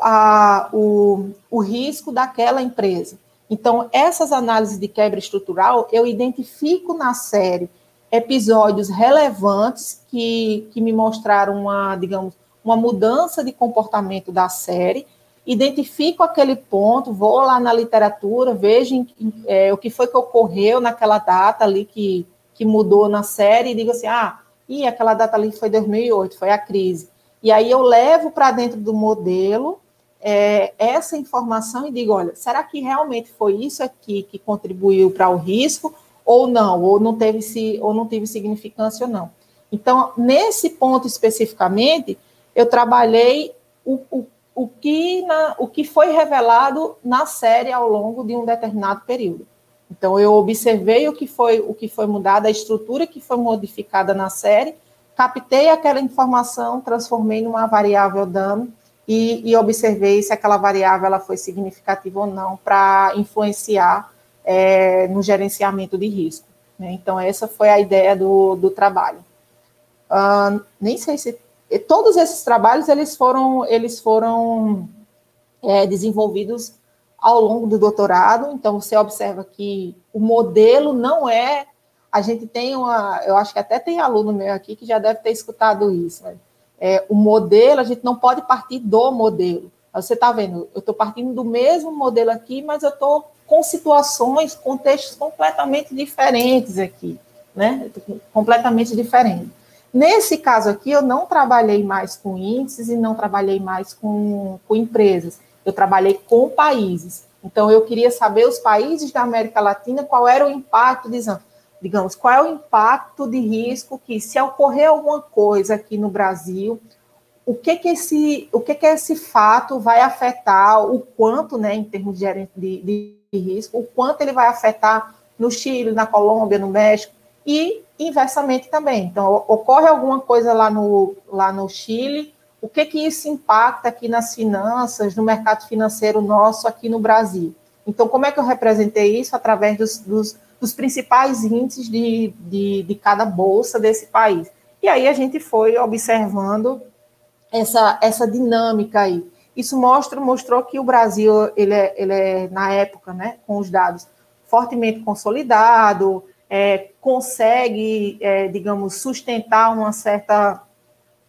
Speaker 3: o, o risco daquela empresa. Então, essas análises de quebra estrutural, eu identifico na série episódios relevantes que, que me mostraram uma, digamos, uma mudança de comportamento da série, identifico aquele ponto, vou lá na literatura, vejo é, o que foi que ocorreu naquela data ali que, que mudou na série e digo assim, ah, e aquela data ali foi 2008, foi a crise. E aí eu levo para dentro do modelo é, essa informação e digo, olha, será que realmente foi isso aqui que contribuiu para o risco ou não, ou não teve se ou não teve significância ou não. Então, nesse ponto especificamente, eu trabalhei o, o, o, que na, o que foi revelado na série ao longo de um determinado período. Então, eu observei o que foi o que foi mudado, a estrutura que foi modificada na série, captei aquela informação, transformei numa variável dano e, e observei se aquela variável ela foi significativa ou não para influenciar é, no gerenciamento de risco. Né? Então, essa foi a ideia do, do trabalho. Uh, nem sei se todos esses trabalhos eles foram eles foram é, desenvolvidos ao longo do doutorado. Então, você observa que o modelo não é. A gente tem uma. Eu acho que até tem aluno meu aqui que já deve ter escutado isso. Né? É, o modelo, a gente não pode partir do modelo. Você está vendo, eu estou partindo do mesmo modelo aqui, mas eu estou com situações, contextos completamente diferentes aqui, né? Completamente diferentes. Nesse caso aqui, eu não trabalhei mais com índices e não trabalhei mais com, com empresas. Eu trabalhei com países. Então, eu queria saber os países da América Latina, qual era o impacto, digamos, qual é o impacto de risco que, se ocorrer alguma coisa aqui no Brasil, o que que esse, o que que esse fato vai afetar, o quanto, né, em termos de, de, de risco, o quanto ele vai afetar no Chile, na Colômbia, no México, e inversamente também. Então, ocorre alguma coisa lá no, lá no Chile, o que que isso impacta aqui nas finanças, no mercado financeiro nosso aqui no Brasil? Então, como é que eu representei isso? Através dos, dos, dos principais índices de, de, de cada bolsa desse país. E aí a gente foi observando essa, essa dinâmica aí. Isso mostra, mostrou que o Brasil, ele é, ele é, na época, né, com os dados, fortemente consolidado, é, consegue, é, digamos, sustentar uma certa,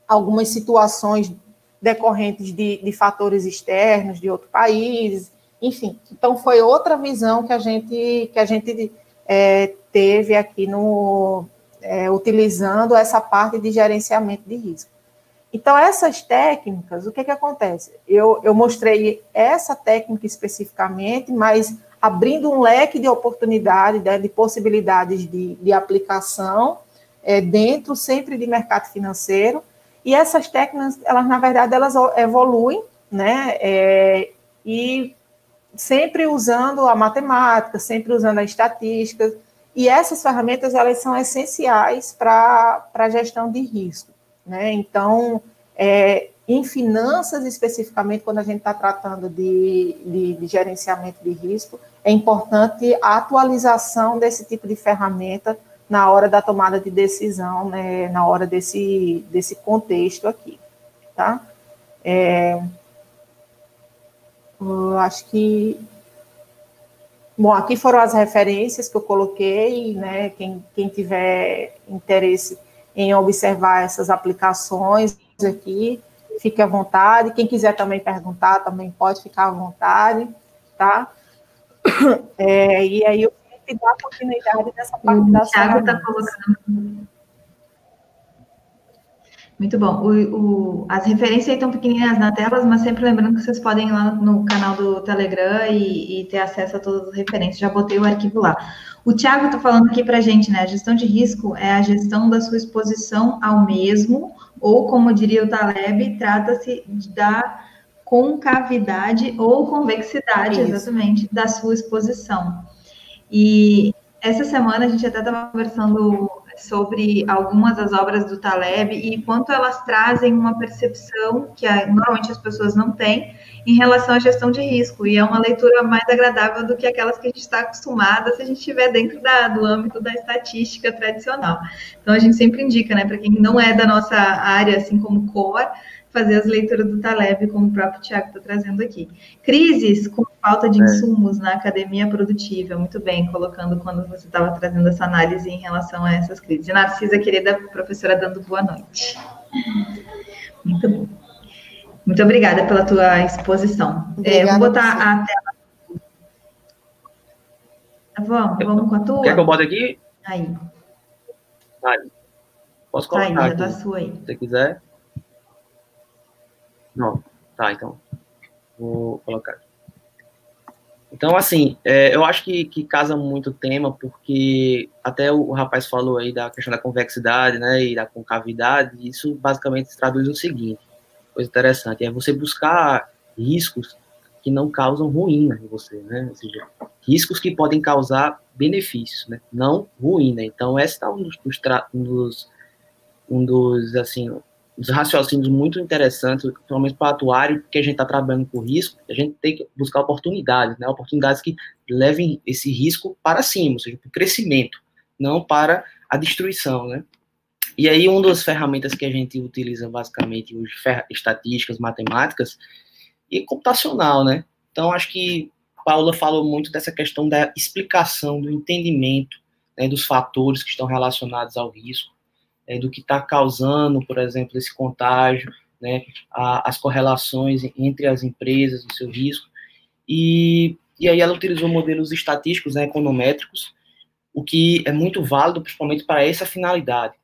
Speaker 3: algumas situações decorrentes de, de fatores externos de outro país, enfim. Então, foi outra visão que a gente, que a gente é, teve aqui no, é, utilizando essa parte de gerenciamento de risco. Então, essas técnicas, o que, que acontece? Eu, eu mostrei essa técnica especificamente, mas abrindo um leque de oportunidades, né, de possibilidades de, de aplicação é, dentro sempre de mercado financeiro. E essas técnicas, elas na verdade, elas evoluem, né? É, e sempre usando a matemática, sempre usando a estatística. E essas ferramentas, elas são essenciais para a gestão de risco. Né? Então, é, em finanças especificamente, quando a gente está tratando de, de, de, gerenciamento de risco, é importante a atualização desse tipo de ferramenta na hora da tomada de decisão, né, na hora desse, desse contexto aqui, tá? É, acho que Bom, aqui foram as referências que eu coloquei, né? Quem, quem tiver interesse em observar essas aplicações aqui, fique à vontade. Quem quiser também perguntar, também pode ficar à vontade, tá? É, e aí eu vou dar continuidade nessa parte o da Thiago está colocando.
Speaker 1: Muito bom. O, o, as referências estão pequenininhas na tela, mas sempre lembrando que vocês podem ir lá no canal do Telegram e, e ter acesso a todas as referências. Já botei o arquivo lá. O Tiago está falando aqui para a gente, né? A gestão de risco é a gestão da sua exposição ao mesmo, ou como diria o Taleb, trata-se da concavidade ou convexidade, Isso. exatamente, da sua exposição. E essa semana a gente até estava conversando sobre algumas das obras do Taleb e quanto elas trazem uma percepção que normalmente as pessoas não têm em relação à gestão de risco. E é uma leitura mais agradável do que aquelas que a gente está acostumada se a gente estiver dentro da, do âmbito da estatística tradicional. Então a gente sempre indica, né, para quem não é da nossa área, assim como core, fazer as leituras do Taleb, como o próprio Tiago está trazendo aqui. Crises com falta de é. insumos na academia produtiva. Muito bem, colocando quando você estava trazendo essa análise em relação a essas crises. E Narcisa, querida professora, dando boa noite. Muito bom. Muito obrigada pela tua exposição. É, vou botar a tela. Vamos, vamos com a tua?
Speaker 2: Quer que eu bote aqui?
Speaker 1: Aí.
Speaker 2: Aí. Posso colocar
Speaker 1: tá aí, aqui, sua aí.
Speaker 2: se você quiser. Não, tá, então. Vou colocar. Então, assim, é, eu acho que, que casa muito o tema, porque até o, o, rapaz falou aí da questão da convexidade, né, e da concavidade, isso basicamente traduz o seguinte, coisa interessante, é você buscar riscos que não causam ruína em você, né, ou seja, riscos que podem causar benefícios, né, não ruína. Então, esse é um dos, um dos, um dos assim, uns raciocínios muito interessantes, principalmente para o atuário, porque a gente está trabalhando com risco, a gente tem que buscar oportunidades, né? Oportunidades que levem esse risco para cima, ou seja, para o crescimento, não para a destruição, né? E aí, uma das ferramentas que a gente utiliza basicamente hoje, estatísticas, matemáticas e computacional, né? Então, acho que Paula falou muito dessa questão da explicação, do entendimento né, dos fatores que estão relacionados ao risco é, do que está causando, por exemplo, esse contágio, né, a, as correlações entre as empresas, o seu risco. E, e aí ela utilizou modelos estatísticos, né, econométricos, o que é muito válido, principalmente para essa finalidade.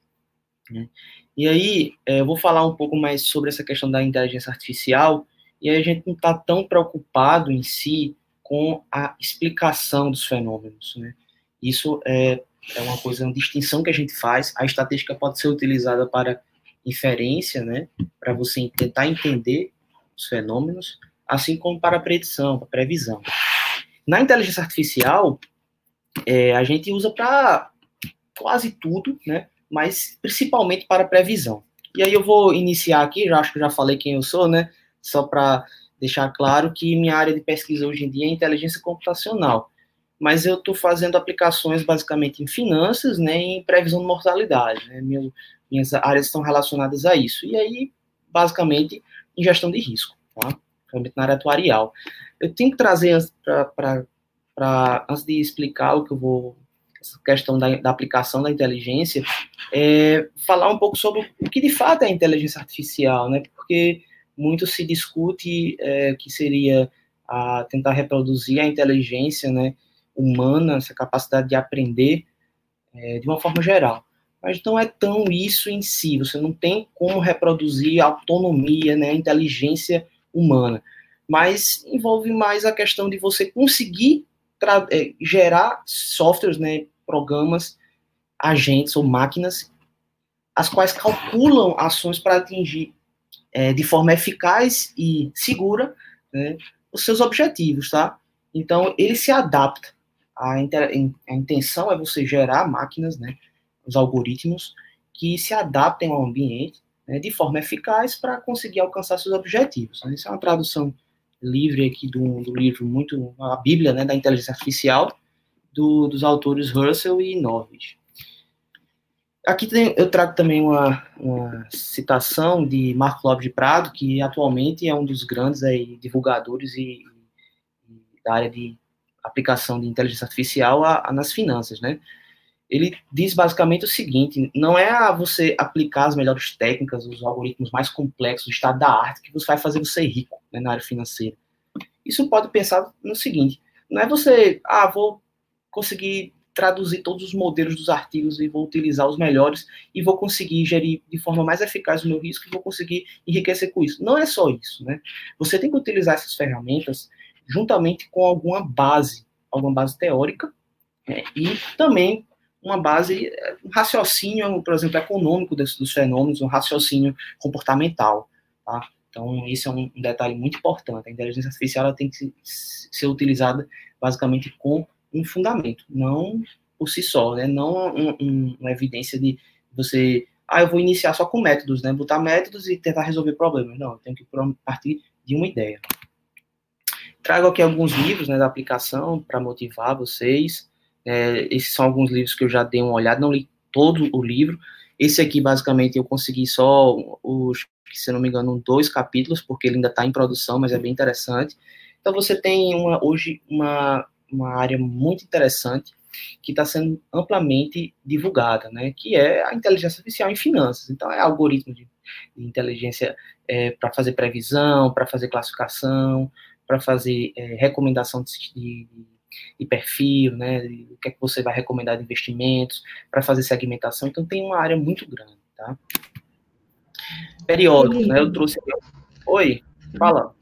Speaker 2: Né. E aí, é, eu vou falar um pouco mais sobre essa questão da inteligência artificial, e aí a gente não está tão preocupado em si com a explicação dos fenômenos. Né. Isso é é uma coisa, uma distinção que a gente faz. A estatística pode ser utilizada para inferência, né, para você tentar entender os fenômenos, assim como para predição, para previsão. Na inteligência artificial, é, a gente usa para quase tudo, né, mas principalmente para previsão. E aí eu vou iniciar aqui, já acho que já falei quem eu sou, né, só para deixar claro que minha área de pesquisa hoje em dia é inteligência computacional mas eu estou fazendo aplicações basicamente em finanças, né, em previsão de mortalidade, né, minhas áreas estão relacionadas a isso, e aí, basicamente, em gestão de risco, tá, na área atuarial. Eu tenho que trazer, para antes de explicar o que eu vou, essa questão da, da aplicação da inteligência, é, falar um pouco sobre o que de fato é inteligência artificial, né, porque muito se discute é, que seria a tentar reproduzir a inteligência, né, humana, essa capacidade de aprender é, de uma forma geral. Mas não é tão isso em si, você não tem como reproduzir autonomia, né, inteligência humana. Mas envolve mais a questão de você conseguir é, gerar softwares, né, programas, agentes ou máquinas, as quais calculam ações para atingir é, de forma eficaz e segura né, os seus objetivos, tá? Então, ele se adapta a, a intenção é você gerar máquinas, né, os algoritmos, que se adaptem ao ambiente né, de forma eficaz para conseguir alcançar seus objetivos. Né? Isso é uma tradução livre aqui do, do livro muito a Bíblia né, da inteligência artificial do, dos autores Russell e Novich. Aqui tem, eu trago também uma, uma, citação de Marco Lopes de Prado, que atualmente é um dos grandes aí, divulgadores e, e da área de aplicação de inteligência artificial a, a, nas finanças, né? Ele diz basicamente o seguinte: não é a você aplicar as melhores técnicas, os algoritmos mais complexos, o estado da arte, que você vai fazer você rico né, na área financeira. Isso pode pensar no seguinte: não é você, ah, vou conseguir traduzir todos os modelos dos artigos e vou utilizar os melhores e vou conseguir gerir de forma mais eficaz o meu risco e vou conseguir enriquecer com isso. Não é só isso, né? Você tem que utilizar essas ferramentas juntamente com alguma base, alguma base teórica, é, e também uma base, um raciocínio, por exemplo, econômico desse, dos fenômenos, um raciocínio comportamental, tá? Então, esse é um, um detalhe muito importante. A inteligência artificial tem que ser utilizada basicamente com um fundamento, não por si só, né? Não um, um, uma evidência de você, ah, eu vou iniciar só com métodos, né? Botar métodos e tentar resolver problemas. Não, eu tenho que partir de uma ideia. Trago aqui alguns livros né, da aplicação para motivar vocês. É, esses são alguns livros que eu já dei uma olhada, não li todo o livro. Esse aqui, basicamente, eu consegui só os, se não me engano, dois capítulos, porque ele ainda está em produção, mas é bem interessante. Então você tem uma, hoje uma, uma área muito interessante que está sendo amplamente divulgada, né, que é a inteligência artificial em finanças. Então, é algoritmo de, inteligência é, para fazer previsão, para fazer classificação, para fazer é, recomendação de, de, de, perfil, né, o que é que você vai recomendar de investimentos, para fazer segmentação. Então, tem uma área muito grande, tá? Periódico, né, eu trouxe... Oi, fala.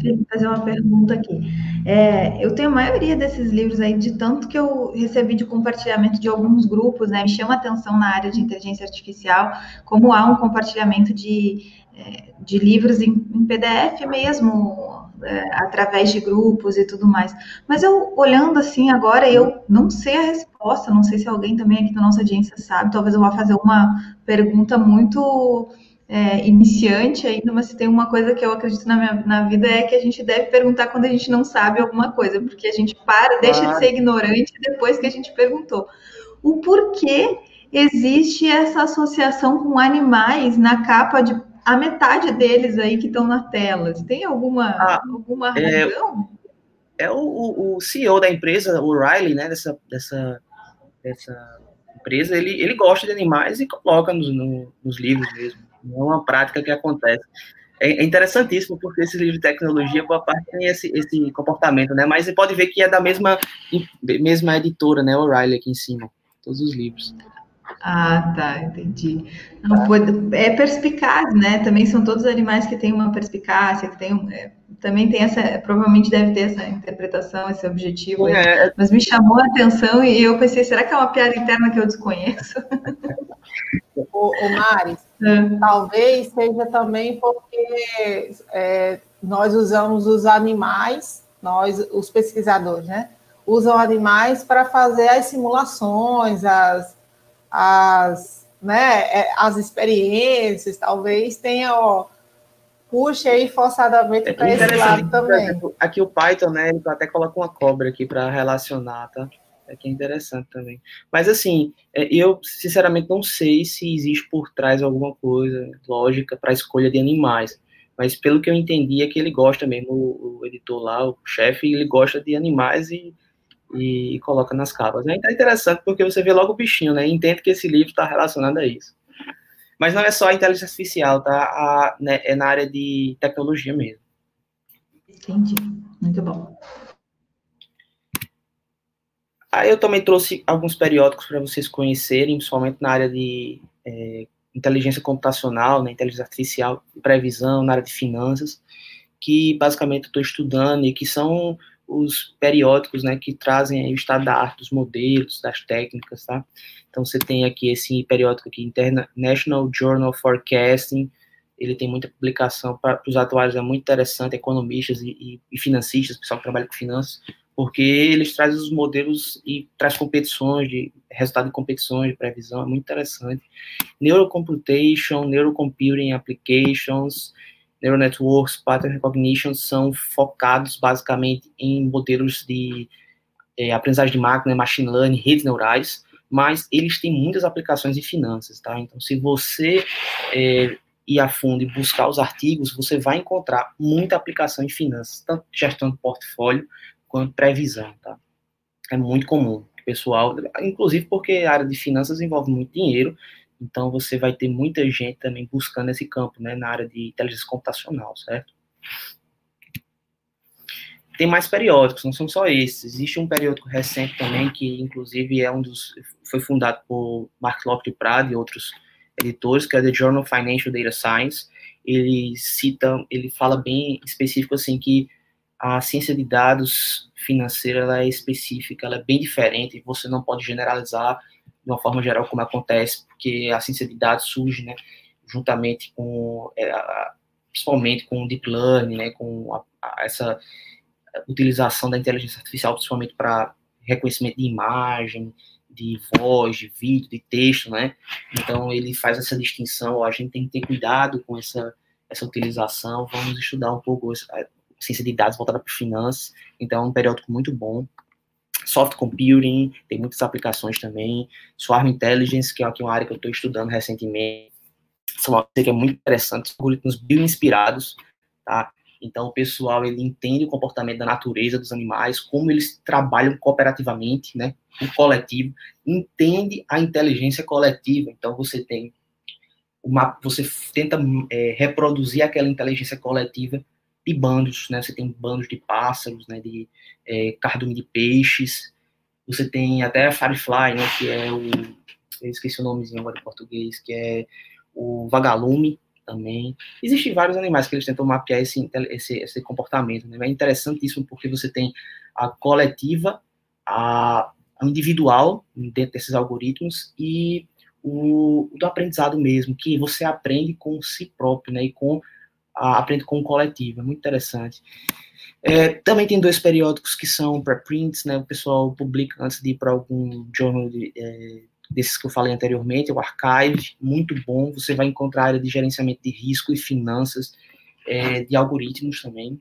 Speaker 1: Felipe, fazer uma pergunta aqui. É, eu tenho a maioria desses livros aí, de tanto que eu recebi de compartilhamento de alguns grupos, né? Me chama atenção na área de inteligência artificial, como há um compartilhamento de, é, de livros em, em PDF mesmo, através de grupos e tudo mais. Mas eu, olhando assim agora, eu não sei a resposta, não sei se alguém também aqui da nossa audiência sabe, talvez eu vá fazer uma pergunta muito é, iniciante ainda, mas se tem uma coisa que eu acredito na minha na vida é que a gente deve perguntar quando a gente não sabe alguma coisa, porque a gente para, deixa de ser ignorante depois que a gente perguntou. O porquê existe essa associação com animais na capa de a metade deles aí que estão na tela? Tem alguma, ah, alguma
Speaker 2: é, razão? É, é o, o, CEO da empresa, o Riley, né, dessa, dessa, dessa empresa, ele, ele gosta de animais e coloca nos, no, nos livros mesmo é uma prática que acontece. É, é interessantíssimo, porque esse livro de tecnologia, boa parte tem esse, esse comportamento, né? Mas você pode ver que é da mesma, mesma editora, né? O'Reilly aqui em cima, todos os livros.
Speaker 1: Ah, tá, entendi. Não, é perspicaz, né? Também são todos animais que têm uma perspicácia, que tem, é, também tem essa, provavelmente deve ter essa interpretação, esse objetivo. É. Mas me chamou a atenção e eu pensei, será que é uma piada interna que eu desconheço?
Speaker 3: O, o Maris, é. talvez seja também porque é, nós usamos os animais, nós, os pesquisadores, né? Usam animais para fazer as simulações, as, as, né, é, as experiências, talvez tenha, ó, puxe aí forçadamente é para esse lado também.
Speaker 2: Aqui o Python, né, ele até coloca uma cobra aqui para relacionar, tá? É que é interessante também. Mas assim, é, eu sinceramente não sei se existe por trás alguma coisa lógica para a escolha de animais. Mas pelo que eu entendi é que ele gosta mesmo, o, o editor lá, o chefe, ele gosta de animais e, e, coloca nas capas. Né? Então é interessante porque você vê logo o bichinho, né? E entende que esse livro está relacionado a isso. Mas não é só a inteligência artificial, tá? A, né, é na área de tecnologia mesmo.
Speaker 1: Entendi. Muito bom.
Speaker 2: Aí eu também trouxe alguns periódicos para vocês conhecerem, principalmente na área de é, inteligência computacional, né, inteligência artificial, previsão, na área de finanças, que basicamente eu estou estudando e que são os periódicos, né, que trazem o estado da arte dos modelos, das técnicas, tá? Então você tem aqui esse periódico aqui, International Journal Forecasting, ele tem muita publicação para os atuais, é muito interessante, economistas e, e, e financistas, pessoal que trabalha com finanças, porque eles trazem os modelos e traz competições, de resultado de competições, de previsão, é muito interessante. Neurocomputation, Neurocomputing Applications, Neural Networks, Pattern Recognition são focados basicamente em modelos de é, aprendizagem de máquina, machine learning, redes neurais, mas eles têm muitas aplicações em finanças, tá? Então, se você é, ir a fundo e buscar os artigos, você vai encontrar muita aplicação em finanças, tanto gestão de portfólio, quanto previsão, tá? É muito comum, pessoal, inclusive porque a área de finanças envolve muito dinheiro, então você vai ter muita gente também buscando esse campo, né, na área de inteligência computacional, certo? Tem mais periódicos, não são só esses. Existe um periódico recente também que, inclusive, é um dos foi fundado por Mark Locke de Prado e outros editores, que é The Journal of Financial Data Science. Ele cita, ele fala bem específico assim que a ciência de dados financeira ela é específica, ela é bem diferente, você não pode generalizar de uma forma geral como acontece, porque a ciência de dados surge, né, juntamente com, é, principalmente com o deep learning, né, com a, a, essa utilização da inteligência artificial, principalmente para reconhecimento de imagem, de voz, de vídeo, de texto, né? Então ele faz essa distinção. A gente tem que ter cuidado com essa essa utilização. Vamos estudar um pouco ciência de dados voltada para finanças, então é um periódico muito bom. Soft Computing, tem muitas aplicações também. Swarm Intelligence, que é uma área que eu estou estudando recentemente. São uma coisa que é muito interessante, algoritmos bioinspirados, tá? Então, o pessoal ele entende o comportamento da natureza dos animais, como eles trabalham cooperativamente, né, o coletivo, entende a inteligência coletiva. Então, você tem uma, você tenta é, reproduzir aquela inteligência coletiva de bandos, né? Você tem bandos de pássaros, né? De é, cardume de peixes. Você tem até Firefly, né? Que é o eu esqueci o nomezinho agora em português, que é o vagalume também. Existem vários animais que eles tentam mapear esse, esse, esse comportamento. Né? É interessantíssimo porque você tem a coletiva, a, individual dentro desses algoritmos e o, do aprendizado mesmo, que você aprende com si próprio, né? E com a, aprende com o coletivo. É muito interessante. É, também tem dois periódicos que são preprints, né? O pessoal publica antes de ir para algum jornal de, é, desses que eu falei anteriormente, o Archive, muito bom. Você vai encontrar a área de gerenciamento de risco e finanças, é, de algoritmos também.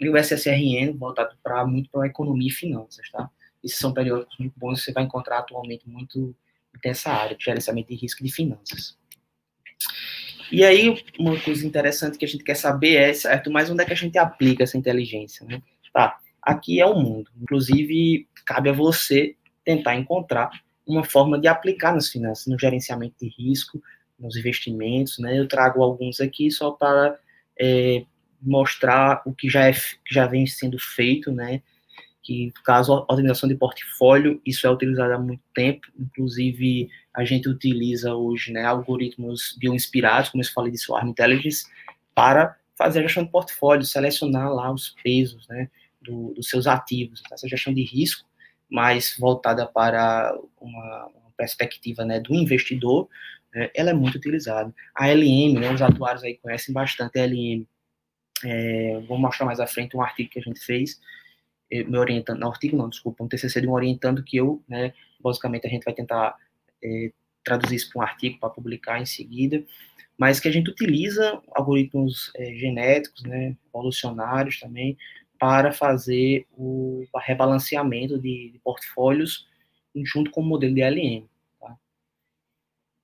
Speaker 2: E o SSRN, voltado para muito para economia e finanças, tá? Esses são periódicos muito bons, você vai encontrar atualmente muito dessa área de gerenciamento de risco e de finanças. E aí, uma coisa interessante que a gente quer saber é, certo, mas onde é que a gente aplica essa inteligência, né? Tá, aqui é o mundo. Inclusive, cabe a você tentar encontrar uma forma de aplicar nas finanças, no gerenciamento de risco, nos investimentos, né? Eu trago alguns aqui só para é, mostrar o que já, é, que já vem sendo feito, né? Que, caso a organização de portfólio, isso é utilizado há muito tempo, inclusive a gente utiliza hoje, né, algoritmos bioinspirados, como eu falei de Swarm Intelligence, para fazer a gestão de portfólio, selecionar lá os pesos, né, do, dos seus ativos, essa gestão de risco mais voltada para uma, uma perspectiva né, do investidor, é, ela é muito utilizada. A LM, né, os atuários aí conhecem bastante a LM. É, vou mostrar mais à frente um artigo que a gente fez, é, me orientando, não, artigo não, desculpa, um TCC de um orientando que eu, né, basicamente a gente vai tentar é, traduzir isso para um artigo para publicar em seguida, mas que a gente utiliza algoritmos é, genéticos, né, evolucionários também, para fazer o rebalanceamento de, de portfólios junto com o modelo de LM. Tá?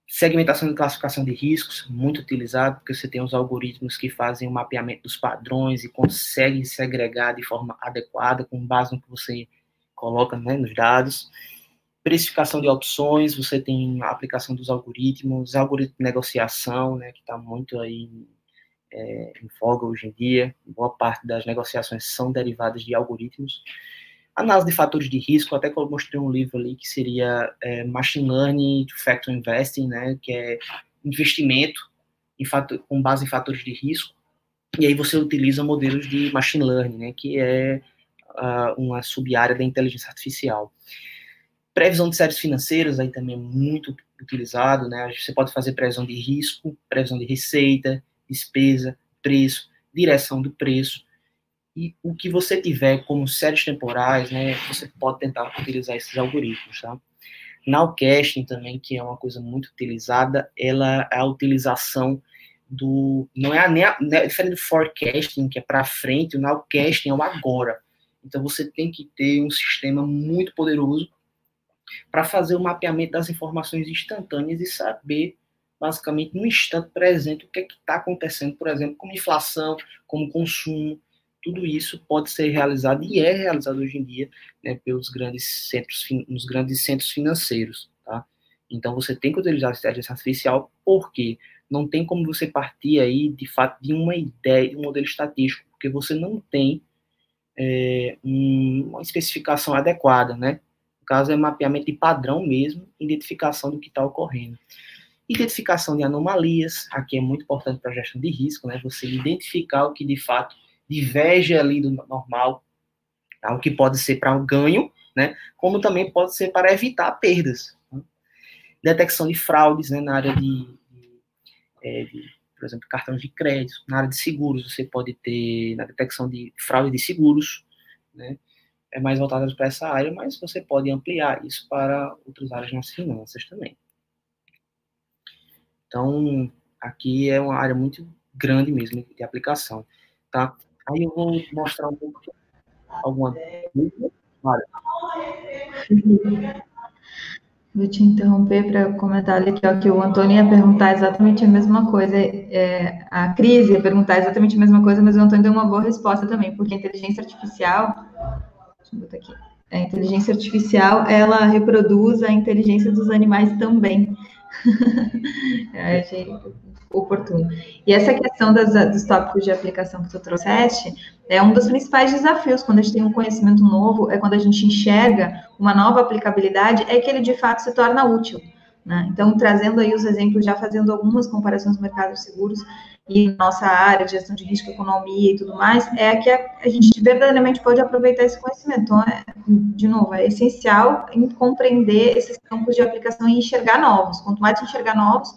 Speaker 2: Segmentação e classificação de riscos, muito utilizado, porque você tem os algoritmos que fazem o mapeamento dos padrões e conseguem segregar de forma adequada, com base no que você coloca né, nos dados. Precificação de opções, você tem a aplicação dos algoritmos, algoritmo de negociação, né, que está muito aí é, em voga hoje em dia. Boa parte das negociações são derivadas de algoritmos. Análise de fatores de risco, até que eu mostrei um livro ali que seria é, Machine Learning to Factor Investing, né, que é investimento fator, com base em fatores de risco. E aí você utiliza modelos de Machine Learning, né, que é uh, uma sub-área da inteligência artificial. Previsão de séries financeiras, aí também é muito utilizado, né, você pode fazer previsão de risco, previsão de receita, despesa, preço, direção do preço. E o que você tiver como séries temporais, né, você pode tentar utilizar esses algoritmos, tá? Nowcasting também, que é uma coisa muito utilizada, ela é a utilização do não é, a, nem a, é diferente do forecasting, que é para frente, o nowcasting é o agora. Então você tem que ter um sistema muito poderoso para fazer o mapeamento das informações instantâneas e saber basicamente no instante presente o que é está acontecendo, por exemplo, como inflação, como consumo, tudo isso pode ser realizado e é realizado hoje em dia né, pelos grandes centros, nos grandes centros financeiros, tá? Então você tem que utilizar a inteligência artificial porque não tem como você partir aí de fato de uma ideia, de um modelo estatístico, porque você não tem é, um, uma especificação adequada, né? No caso é mapeamento de padrão mesmo, identificação do que está ocorrendo. Identificação de anomalias, aqui é muito importante para a gestão de risco, né? Você identificar o que de fato diverge ali do normal, tá? o que pode ser para um ganho, né? Como também pode ser para evitar perdas. Né? Detecção de fraudes, né? Na área de, de, é, de, por exemplo, cartão de crédito, na área de seguros, você pode ter na detecção de fraude de seguros, né? É mais voltado para essa área, mas você pode ampliar isso para outras áreas nas finanças também. Então, aqui é uma área muito grande mesmo de aplicação, tá? Aí eu vou mostrar um pouco alguma coisa.
Speaker 1: Vou te interromper para comentar ali que, ó, que o Antônio ia perguntar exatamente a mesma coisa, é, a crise ia perguntar exatamente a mesma coisa, mas o Antônio deu uma boa resposta também, porque a inteligência artificial, deixa aqui, a inteligência artificial, ela reproduz a inteligência dos animais também. eu achei oportuno. E essa questão das, dos tópicos de aplicação que tu trouxeste é um dos principais desafios quando a gente tem um conhecimento novo, é quando a gente enxerga uma nova aplicabilidade, é que ele de fato se torna útil. Né? Então, trazendo aí os exemplos, já fazendo algumas comparações com mercados seguros e nossa área de gestão de risco, economia e tudo mais, é que a, a gente verdadeiramente pode aproveitar esse conhecimento. Então, é, de novo, é essencial em compreender esses campos de aplicação e enxergar novos. Quanto mais enxergar novos,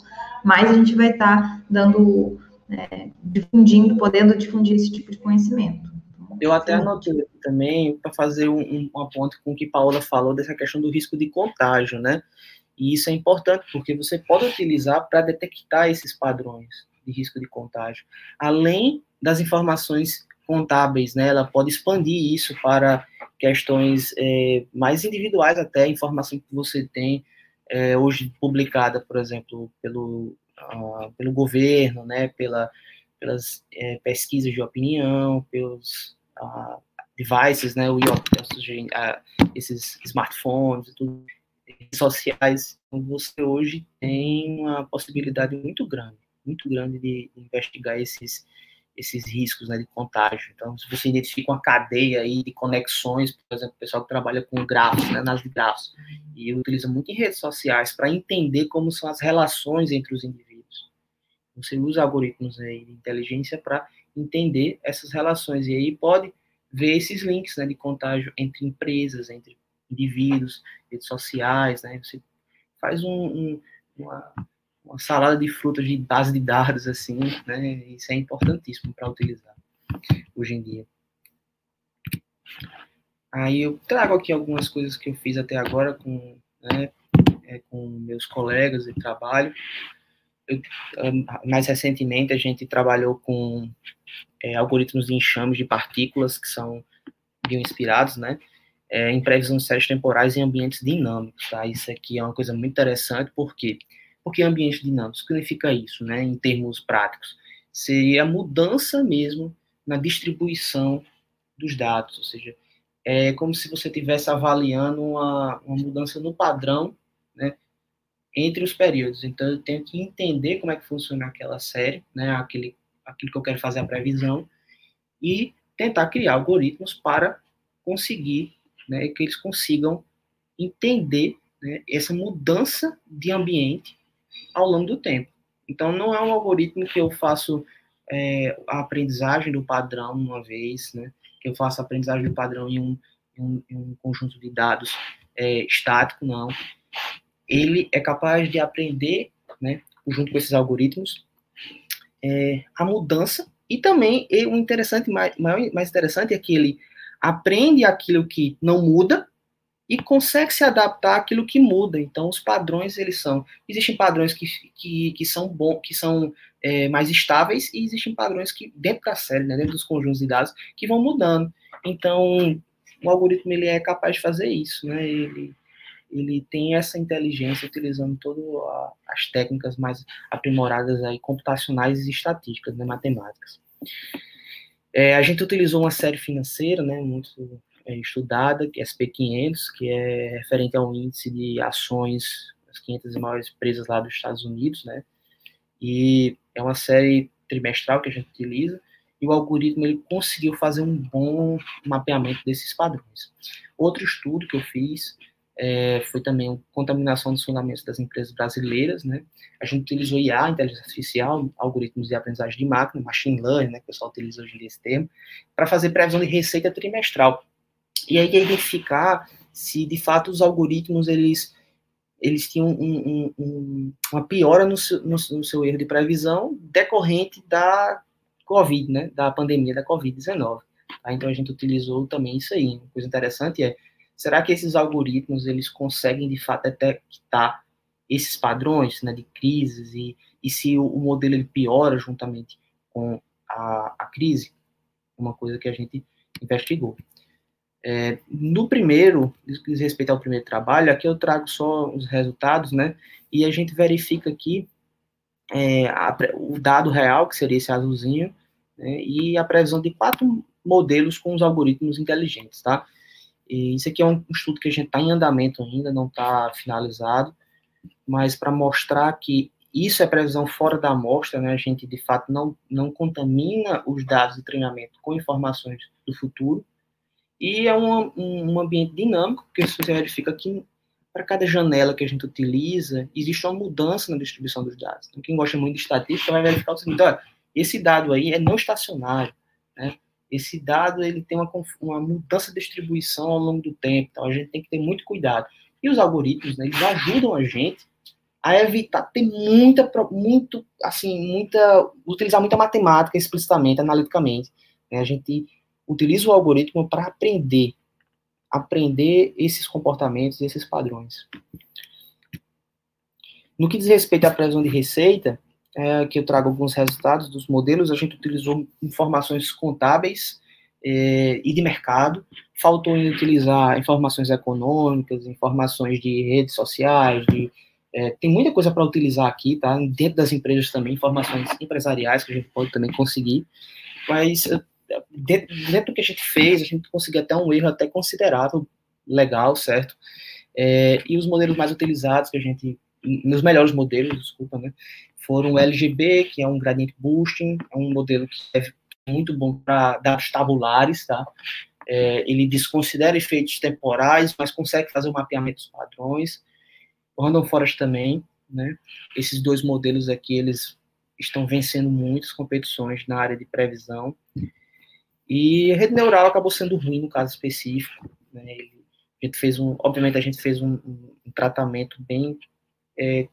Speaker 1: mais a gente vai estar tá dando, é, difundindo, podendo difundir esse tipo de conhecimento.
Speaker 2: Eu até anotei também para fazer um, um, uma com o que Paola falou dessa questão do risco de contágio, né? E isso é importante porque você pode utilizar para detectar esses padrões de risco de contágio, além das informações contábeis, né? Ela pode expandir isso para questões é, mais individuais até, informação que você tem é, hoje publicada, por exemplo, pelo, uh, pelo governo, né, pela, pelas é, pesquisas de opinião, pelos uh, devices, né, o esses smartphones tudo, sociais, você hoje tem uma possibilidade muito grande, muito grande de investigar esses esses riscos né, de contágio. Então, se você identifica uma cadeia aí de conexões, por exemplo, o pessoal que trabalha com grafos, né, análise de grafos, e utiliza muito em redes sociais para entender como são as relações entre os indivíduos. Você usa algoritmos aí de inteligência para entender essas relações, e aí pode ver esses links né, de contágio entre empresas, entre indivíduos, redes sociais, né, você faz um, um uma, uma salada de frutas de base de dados, assim, né? Isso é importantíssimo para utilizar hoje em dia. Aí eu trago aqui algumas coisas que eu fiz até agora com, né, é, com meus colegas de trabalho. Eu, mais recentemente, a gente trabalhou com é, algoritmos de enxames de partículas que são bioinspirados, né? É, em previsão de séries temporais em ambientes dinâmicos, tá? Isso aqui é uma coisa muito interessante, porque quê? Porque ambiente dinâmico significa isso, né, em termos práticos? Seria a mudança mesmo na distribuição dos dados, ou seja, é como se você estivesse avaliando uma, uma mudança no padrão, né, entre os períodos. Então, eu tenho que entender como é que funciona aquela série, né, aquele, aquilo que eu quero fazer a previsão, e tentar criar algoritmos para conseguir, né, que eles consigam entender né, essa mudança de ambiente ao longo do tempo. Então, não é um algoritmo que eu faço é, a aprendizagem do padrão uma vez, né? que eu faço a aprendizagem do padrão em um, em um, conjunto de dados é, estático, não. Ele é capaz de aprender, né, junto com esses algoritmos, é, a mudança e também o interessante, mais, mais interessante é que ele aprende aquilo que não muda e consegue se adaptar àquilo que muda. Então, os padrões eles são existem padrões que, que, que são bom, que são é, mais estáveis e existem padrões que dentro da série, né, dentro dos conjuntos de dados, que vão mudando. Então, o algoritmo ele é capaz de fazer isso, né? Ele ele tem essa inteligência utilizando todas as técnicas mais aprimoradas aí computacionais e estatísticas, né, matemáticas. É, a gente utilizou uma série financeira, né, muito estudada, que é SP500, que é referente ao índice de ações das 500 maiores empresas lá dos Estados Unidos, né? E é uma série trimestral que a gente utiliza, e o algoritmo ele conseguiu fazer um bom mapeamento desses padrões. Outro estudo que eu fiz é, foi também contaminação dos fundamentos das empresas brasileiras, né? A gente utilizou IA, inteligência artificial, algoritmos de aprendizagem de máquina, machine learning, né, que o pessoal utiliza hoje em esse termo, para fazer previsão de receita trimestral. E aí é identificar se de fato os algoritmos eles eles tinham um, um, um, uma piora no seu, no, no seu, erro de previsão decorrente da Covid, né, da pandemia da Covid-19. Tá? Então a gente utilizou também isso aí. Uma coisa interessante é, será que esses algoritmos eles conseguem de fato detectar esses padrões né, de crises e, e se o, o modelo ele piora juntamente com a, a crise? Uma coisa que a gente investigou. É, no primeiro, diz respeito ao primeiro trabalho, aqui eu trago só os resultados, né? E a gente verifica aqui é, a, o dado real, que seria esse azulzinho, né, e a previsão de quatro modelos com os algoritmos inteligentes, tá? E isso aqui é um estudo que a gente está em andamento ainda, não está finalizado, mas para mostrar que isso é previsão fora da amostra, né? A gente de fato não, não contamina os dados de treinamento com informações do futuro. E é um, um, ambiente dinâmico, porque você verifica que para cada janela que a gente utiliza, existe uma mudança na distribuição dos dados. Então, quem gosta muito de estatística vai verificar o seguinte: olha, esse dado aí é não estacionário, né? Esse dado ele tem uma, uma mudança de distribuição ao longo do tempo, então a gente tem que ter muito cuidado. E os algoritmos, né, eles ajudam a gente a evitar ter muita, muito, assim, muita, utilizar muita matemática explicitamente, analiticamente. Né? A gente utiliza o algoritmo para aprender, aprender esses comportamentos, esses padrões. No que diz respeito à previsão de receita, é, que eu trago alguns resultados dos modelos, a gente utilizou informações contábeis é, e de mercado, faltou em utilizar informações econômicas, informações de redes sociais, de, é, tem muita coisa para utilizar aqui, tá? Dentro das empresas também, informações empresariais que a gente pode também conseguir, mas dentro, dentro do que a gente fez, a gente conseguiu até um erro até considerável, legal, certo? É, e os modelos mais utilizados que a gente, nos melhores modelos, desculpa, né? foram o LGB, que é um gradient boosting, é um modelo que é muito bom para dados tabulares, tá? É, ele desconsidera efeitos temporais, mas consegue fazer o mapeamento dos padrões. O Random Forest também, né? Esses dois modelos aqui, eles estão vencendo muitas competições na área de previsão. E a rede neural acabou sendo ruim no caso específico. Né? A gente fez um, obviamente a gente fez um, um tratamento bem é,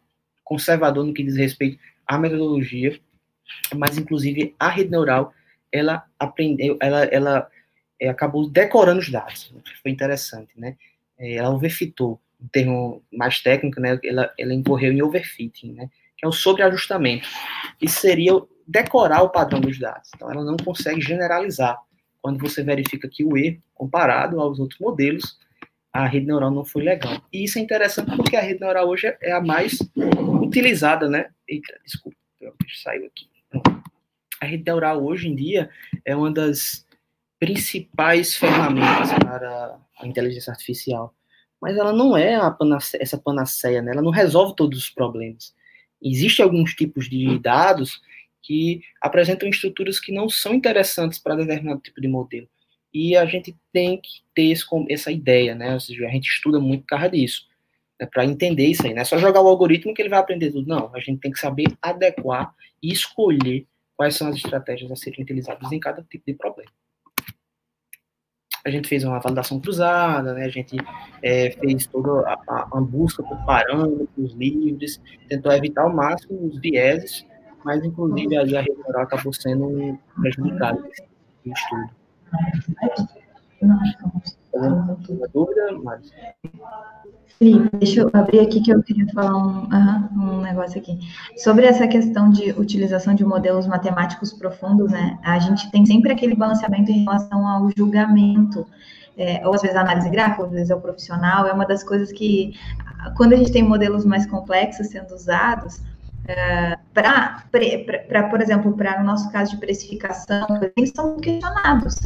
Speaker 2: conservador no que diz respeito à metodologia, mas inclusive a rede neural ela aprendeu, ela, ela é, acabou decorando os dados, foi interessante, né? É, ela overfitou, um termo mais técnico, né? Ela, ela incorreu em overfitting, né? Que é o sobreajustamento. Isso seria decorar o padrão dos dados. Então, ela não consegue generalizar. Quando você verifica que o erro, comparado aos outros modelos, a rede neural não foi legal. E isso é interessante porque a rede neural hoje é a mais utilizada, né? Eita, desculpa, saiu aqui. A rede neural hoje em dia é uma das principais ferramentas para a inteligência artificial. Mas ela não é essa panaceia, né? ela não resolve todos os problemas. Existem alguns tipos de dados que apresentam estruturas que não são interessantes para determinado tipo de modelo. E a gente tem que ter esse, essa ideia, né? Ou seja, a gente estuda muito por causa disso, né? para entender isso aí. Não é só jogar o algoritmo que ele vai aprender tudo. Não, a gente tem que saber adequar e escolher quais são as estratégias a serem utilizadas em cada tipo de problema. A gente fez uma validação cruzada, né? a gente é, fez toda a, a, a, busca por parâmetros livres, tentou evitar ao máximo os vieses, mas inclusive a rede neural acabou sendo prejudicada nesse estudo. Alguma
Speaker 1: dúvida, deixa eu abrir aqui que eu queria falar um, um negócio aqui. Sobre essa questão de utilização de modelos matemáticos profundos, né? A gente tem sempre aquele balanceamento em relação ao julgamento. É, ou às vezes a análise gráfica, às vezes é o profissional, é uma das coisas que, quando a gente tem modelos mais complexos sendo usados, Uh, para, por exemplo, para no nosso caso de precificação, eles são questionados,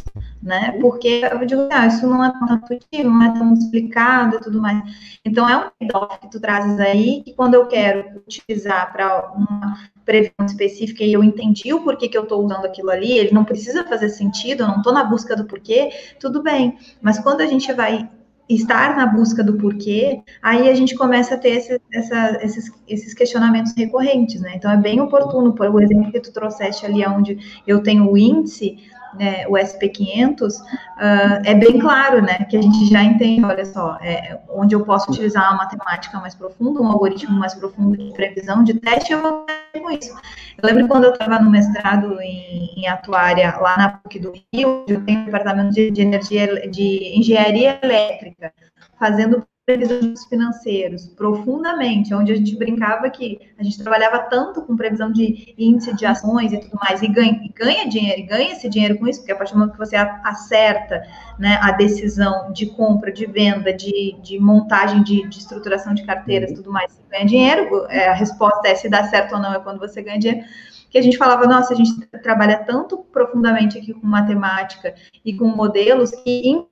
Speaker 1: né? Porque eu digo, ah, isso não é tão intuitivo, não é tão explicado e tudo mais. Então, é um trade que tu trazes aí, que quando eu quero utilizar para uma previsão específica e eu entendi o porquê que eu estou usando aquilo ali, ele não precisa fazer sentido, eu não estou na busca do porquê, tudo bem. Mas quando a gente vai estar na busca do porquê, aí a gente começa a ter esse, essa, esses, esses, questionamentos recorrentes, né? Então é bem oportuno, por o exemplo que tu trouxeste ali, onde eu tenho o índice, né, o SP500, uh, ah, é bem claro, né, que a gente já entende, olha só, é, onde eu posso utilizar uma matemática mais profunda, um algoritmo mais profundo de previsão, de teste, eu vou com isso. Eu lembro quando eu estava no mestrado em, em, atuária, lá na PUC do Rio, eu tenho departamento de, de energia, de engenharia elétrica, fazendo previsões financeiros profundamente, onde a gente brincava que a gente trabalhava tanto com previsão de índice de ações e tudo mais, e ganha, e ganha dinheiro, e ganha esse dinheiro com isso, porque a partir do momento que você acerta né, a decisão de compra, de venda, de, de montagem de, de estruturação de carteiras e tudo mais, você ganha dinheiro, é, a resposta é se dá certo ou não é quando você ganha dinheiro que a gente falava, nossa, a gente trabalha tanto profundamente aqui com matemática e com modelos que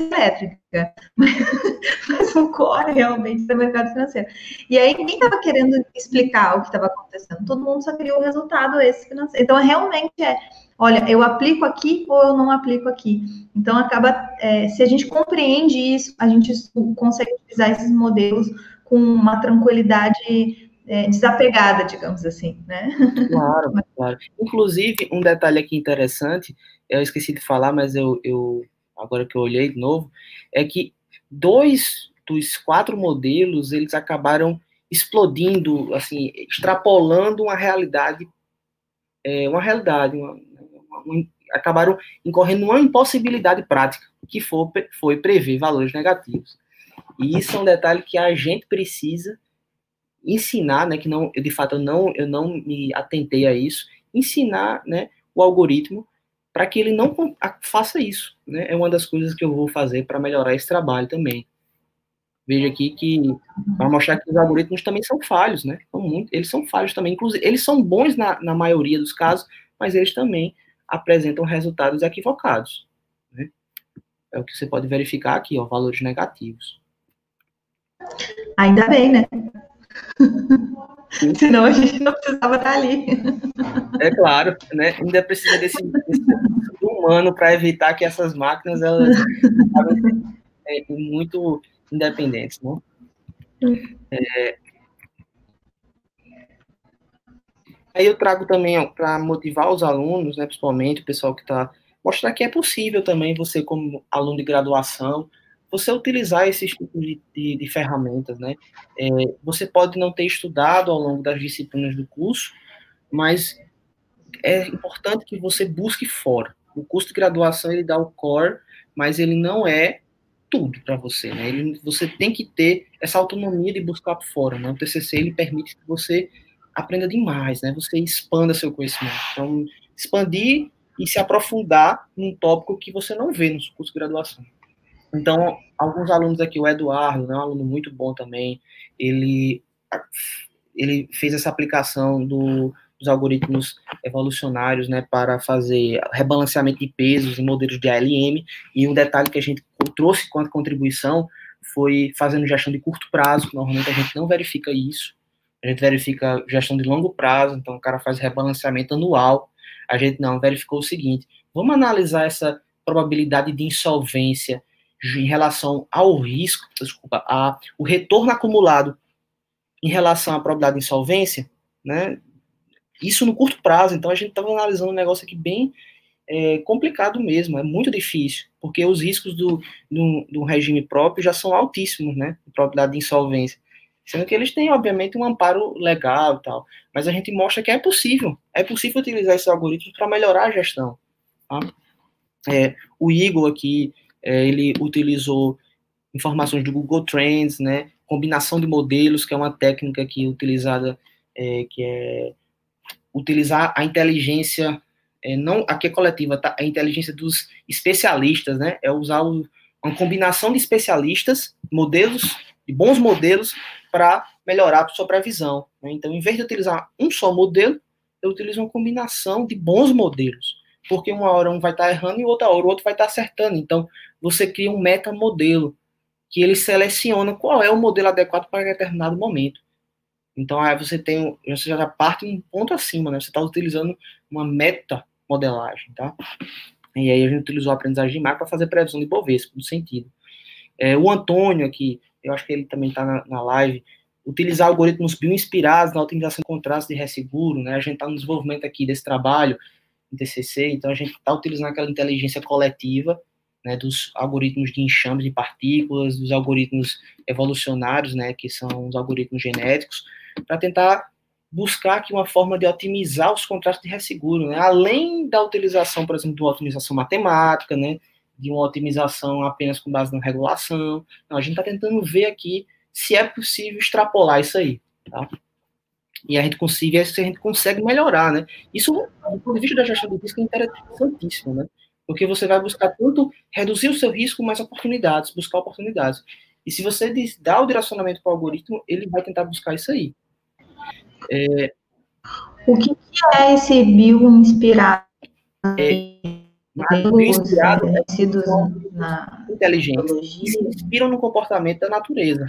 Speaker 1: elétrica, mas o core realmente do mercado financeiro. E aí ninguém estava querendo explicar o que estava acontecendo, todo mundo só queria o resultado esse financeiro. Então realmente é, olha, eu aplico aqui ou eu não aplico aqui. Então acaba, é, se a gente compreende isso, a gente consegue utilizar esses modelos com uma tranquilidade é, desapegada, digamos assim, né?
Speaker 2: Claro, claro. Inclusive, um detalhe aqui interessante, eu esqueci de falar, mas eu, eu agora que eu olhei de novo, é que dois dos quatro modelos, eles acabaram explodindo, assim, extrapolando uma realidade, é, uma realidade, uma, uma, acabaram incorrendo numa impossibilidade prática, que foi, foi prever valores negativos. E isso é um detalhe que a gente precisa ensinar, né, que não, de fato eu não, eu não me atentei a isso, ensinar, né, o algoritmo para que ele não faça isso, né? É uma das coisas que eu vou fazer para melhorar esse trabalho também. Veja aqui que para mostrar que os algoritmos também são falhos, né? São muito, eles são falhos também, inclusive eles são bons na, na maioria dos casos, mas eles também apresentam resultados equivocados, né? É o que você pode verificar aqui, ó, valores negativos.
Speaker 1: Ainda bem, né? Senão a gente não precisava estar ali.
Speaker 2: É claro, né? Ainda precisa desse, desse humano para evitar que essas máquinas elas é, muito independentes, né? É, aí eu trago também para motivar os alunos, né, principalmente o pessoal que está mostrar que é possível também você como aluno de graduação você utilizar esses tipos de, de, de ferramentas, né? É, você pode não ter estudado ao longo das disciplinas do curso, mas é importante que você busque fora. O curso de graduação ele dá o core, mas ele não é tudo para você, né? Ele, você tem que ter essa autonomia de buscar por fora, né? O TCC ele permite que você aprenda demais, né? Você expanda seu conhecimento. Então, expandir e se aprofundar num tópico que você não vê no curso de graduação. Então, alguns alunos aqui, o Eduardo, né, um aluno muito bom também, ele, ele fez essa aplicação do, dos algoritmos evolucionários né, para fazer rebalanceamento de pesos em modelos de ALM, e um detalhe que a gente trouxe quanto contribuição foi fazendo gestão de curto prazo, normalmente a gente não verifica isso, a gente verifica gestão de longo prazo, então o cara faz rebalanceamento anual, a gente não verificou o seguinte, vamos analisar essa probabilidade de insolvência em relação ao risco, desculpa, a, o retorno acumulado em relação à probabilidade de insolvência, né? Isso no curto prazo. Então a gente estava analisando um negócio aqui bem é, complicado mesmo, é muito difícil, porque os riscos do, do, do regime próprio já são altíssimos, né? Probabilidade de insolvência. Sendo que eles têm, obviamente, um amparo legal e tal. Mas a gente mostra que é possível. É possível utilizar esses algoritmos para melhorar a gestão. Tá? É, o Igor aqui é, ele utilizou informações do Google Trends, né, combinação de modelos, que é uma técnica que é utilizada, é, que é utilizar a inteligência, é, não aqui é coletiva, tá? a inteligência dos especialistas, né, é usar o, uma combinação de especialistas, modelos, de bons modelos, para melhorar a sua previsão. Né? Então, em vez de utilizar um só modelo, eu utilizo uma combinação de bons modelos porque uma hora um vai estar tá errando e outra hora o outro vai estar tá acertando. Então, você cria um metamodelo que ele seleciona qual é o modelo adequado para determinado momento. Então, aí você tem, você já parte um ponto acima, né? Você está utilizando uma meta modelagem, tá? E aí a gente utilizou a aprendizagem de marca para fazer previsão de Bovespa, no sentido. É, o Antônio aqui, eu acho que ele também está na, na live, utilizar algoritmos bioinspirados na otimização de contratos de resseguro, né? A gente está no desenvolvimento aqui desse trabalho, em TCC, então a gente está utilizando aquela inteligência coletiva, né, dos algoritmos de enxame de partículas, dos algoritmos evolucionários, né, que são os algoritmos genéticos, para tentar buscar aqui uma forma de otimizar os contratos de resseguro, né, além da utilização, por exemplo, de uma otimização matemática, né, de uma otimização apenas com base na regulação. Não, a gente está tentando ver aqui se é possível extrapolar isso aí, tá? E a gente consegue, se a gente consegue melhorar, né? Isso, do ponto de vista da gestão do risco, é interessantíssimo, né? Porque você vai buscar tanto reduzir o seu risco, mais oportunidades, buscar oportunidades. E se você dá o direcionamento para o algoritmo, ele vai tentar buscar isso aí.
Speaker 1: É, o que, é esse bio-inspirado?
Speaker 2: É, bio-inspirado é na inteligência se inspiram no comportamento da natureza,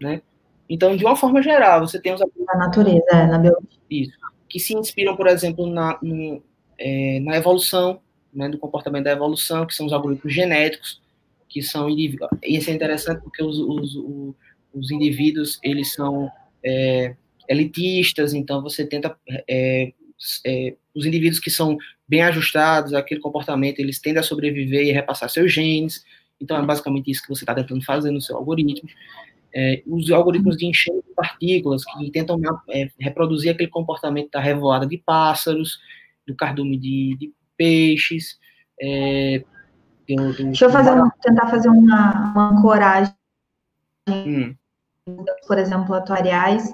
Speaker 2: né? Então, de uma forma geral, você tem os
Speaker 1: da natureza, é, na biologia.
Speaker 2: Isso. Que se inspiram, por exemplo, na, no, é, na evolução, né, do comportamento da evolução, que são os algoritmos genéticos, que são indivíduos. Isso é interessante porque os, os, os, os indivíduos, eles são é, elitistas, então você tenta. É, é, os indivíduos que são bem ajustados àquele comportamento, eles tendem a sobreviver e repassar seus genes. Então, é basicamente isso que você está tentando fazer no seu algoritmo. É, os algoritmos de enchimento de partículas, que tentam é, reproduzir aquele comportamento da revoada de pássaros, do cardume de, de peixes. É,
Speaker 1: do, do, Deixa eu fazer um, tentar fazer uma, uma ancoragem, hum. por exemplo, atuariais,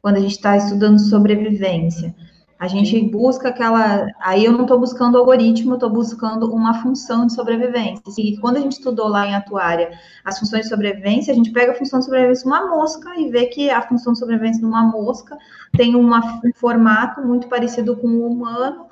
Speaker 1: quando a gente está estudando sobrevivência. A gente Sim. busca aquela. Aí eu não estou buscando algoritmo, eu estou buscando uma função de sobrevivência. E quando a gente estudou lá em atuária as funções de sobrevivência, a gente pega a função de sobrevivência de uma mosca e vê que a função de sobrevivência de uma mosca tem uma, um formato muito parecido com o humano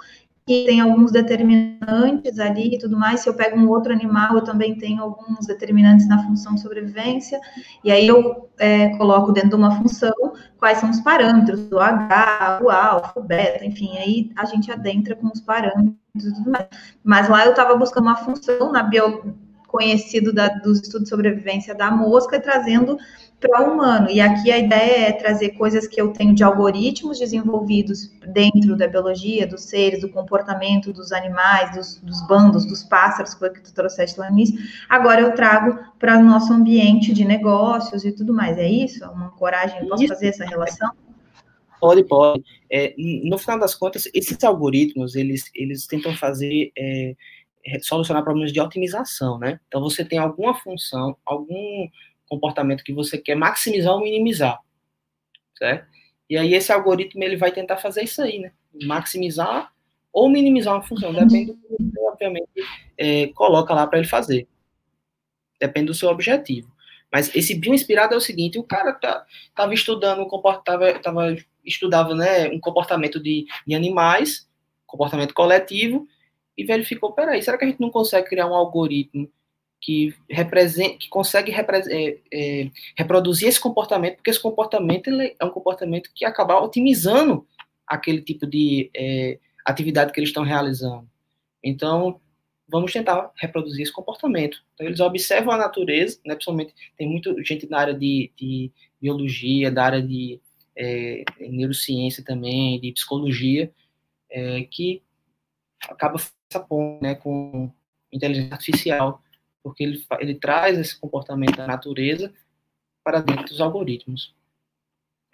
Speaker 1: que tem alguns determinantes ali e tudo mais. Se eu pego um outro animal, eu também tenho alguns determinantes na função de sobrevivência. E aí eu é, coloco dentro de uma função quais são os parâmetros do H, o alfa, o beta, enfim. Aí a gente adentra com os parâmetros e tudo mais. Mas lá eu estava buscando uma função na bio conhecido da, dos estudos de sobrevivência da mosca trazendo para o humano. E aqui a ideia é trazer coisas que eu tenho de algoritmos desenvolvidos dentro da biologia, dos seres, do comportamento dos animais, dos, dos bandos, dos pássaros, foi que tu trouxeste lá início. Agora eu trago para o nosso ambiente de negócios e tudo mais. É isso? É uma coragem? Posso fazer essa relação?
Speaker 2: Pode, pode. É, no final das contas, esses algoritmos, eles, eles tentam fazer... É, solucionar problemas de otimização, né? Então, você tem alguma função, algum comportamento que você quer maximizar ou minimizar, certo? E aí esse algoritmo ele vai tentar fazer isso aí, né? Maximizar ou minimizar uma função, depende do que você, obviamente, é, coloca lá para ele fazer. Depende do seu objetivo. Mas esse bioinspirado é o seguinte, o cara tá, tava estudando, tava, tava, estudava né, um comportamento de, de animais, comportamento coletivo, e verificou, peraí, será que a gente não consegue criar um algoritmo que, representa, que consegue é, é, reproduzir esse comportamento, porque esse comportamento é um comportamento que acaba otimizando aquele tipo de é, atividade que eles estão realizando. Então, vamos tentar reproduzir esse comportamento. Então, eles observam a natureza, né, principalmente tem muita gente na área de, de biologia, da área de é, neurociência também, de psicologia, é, que acaba essa né, com inteligência artificial porque ele, ele traz esse comportamento da natureza para dentro dos algoritmos.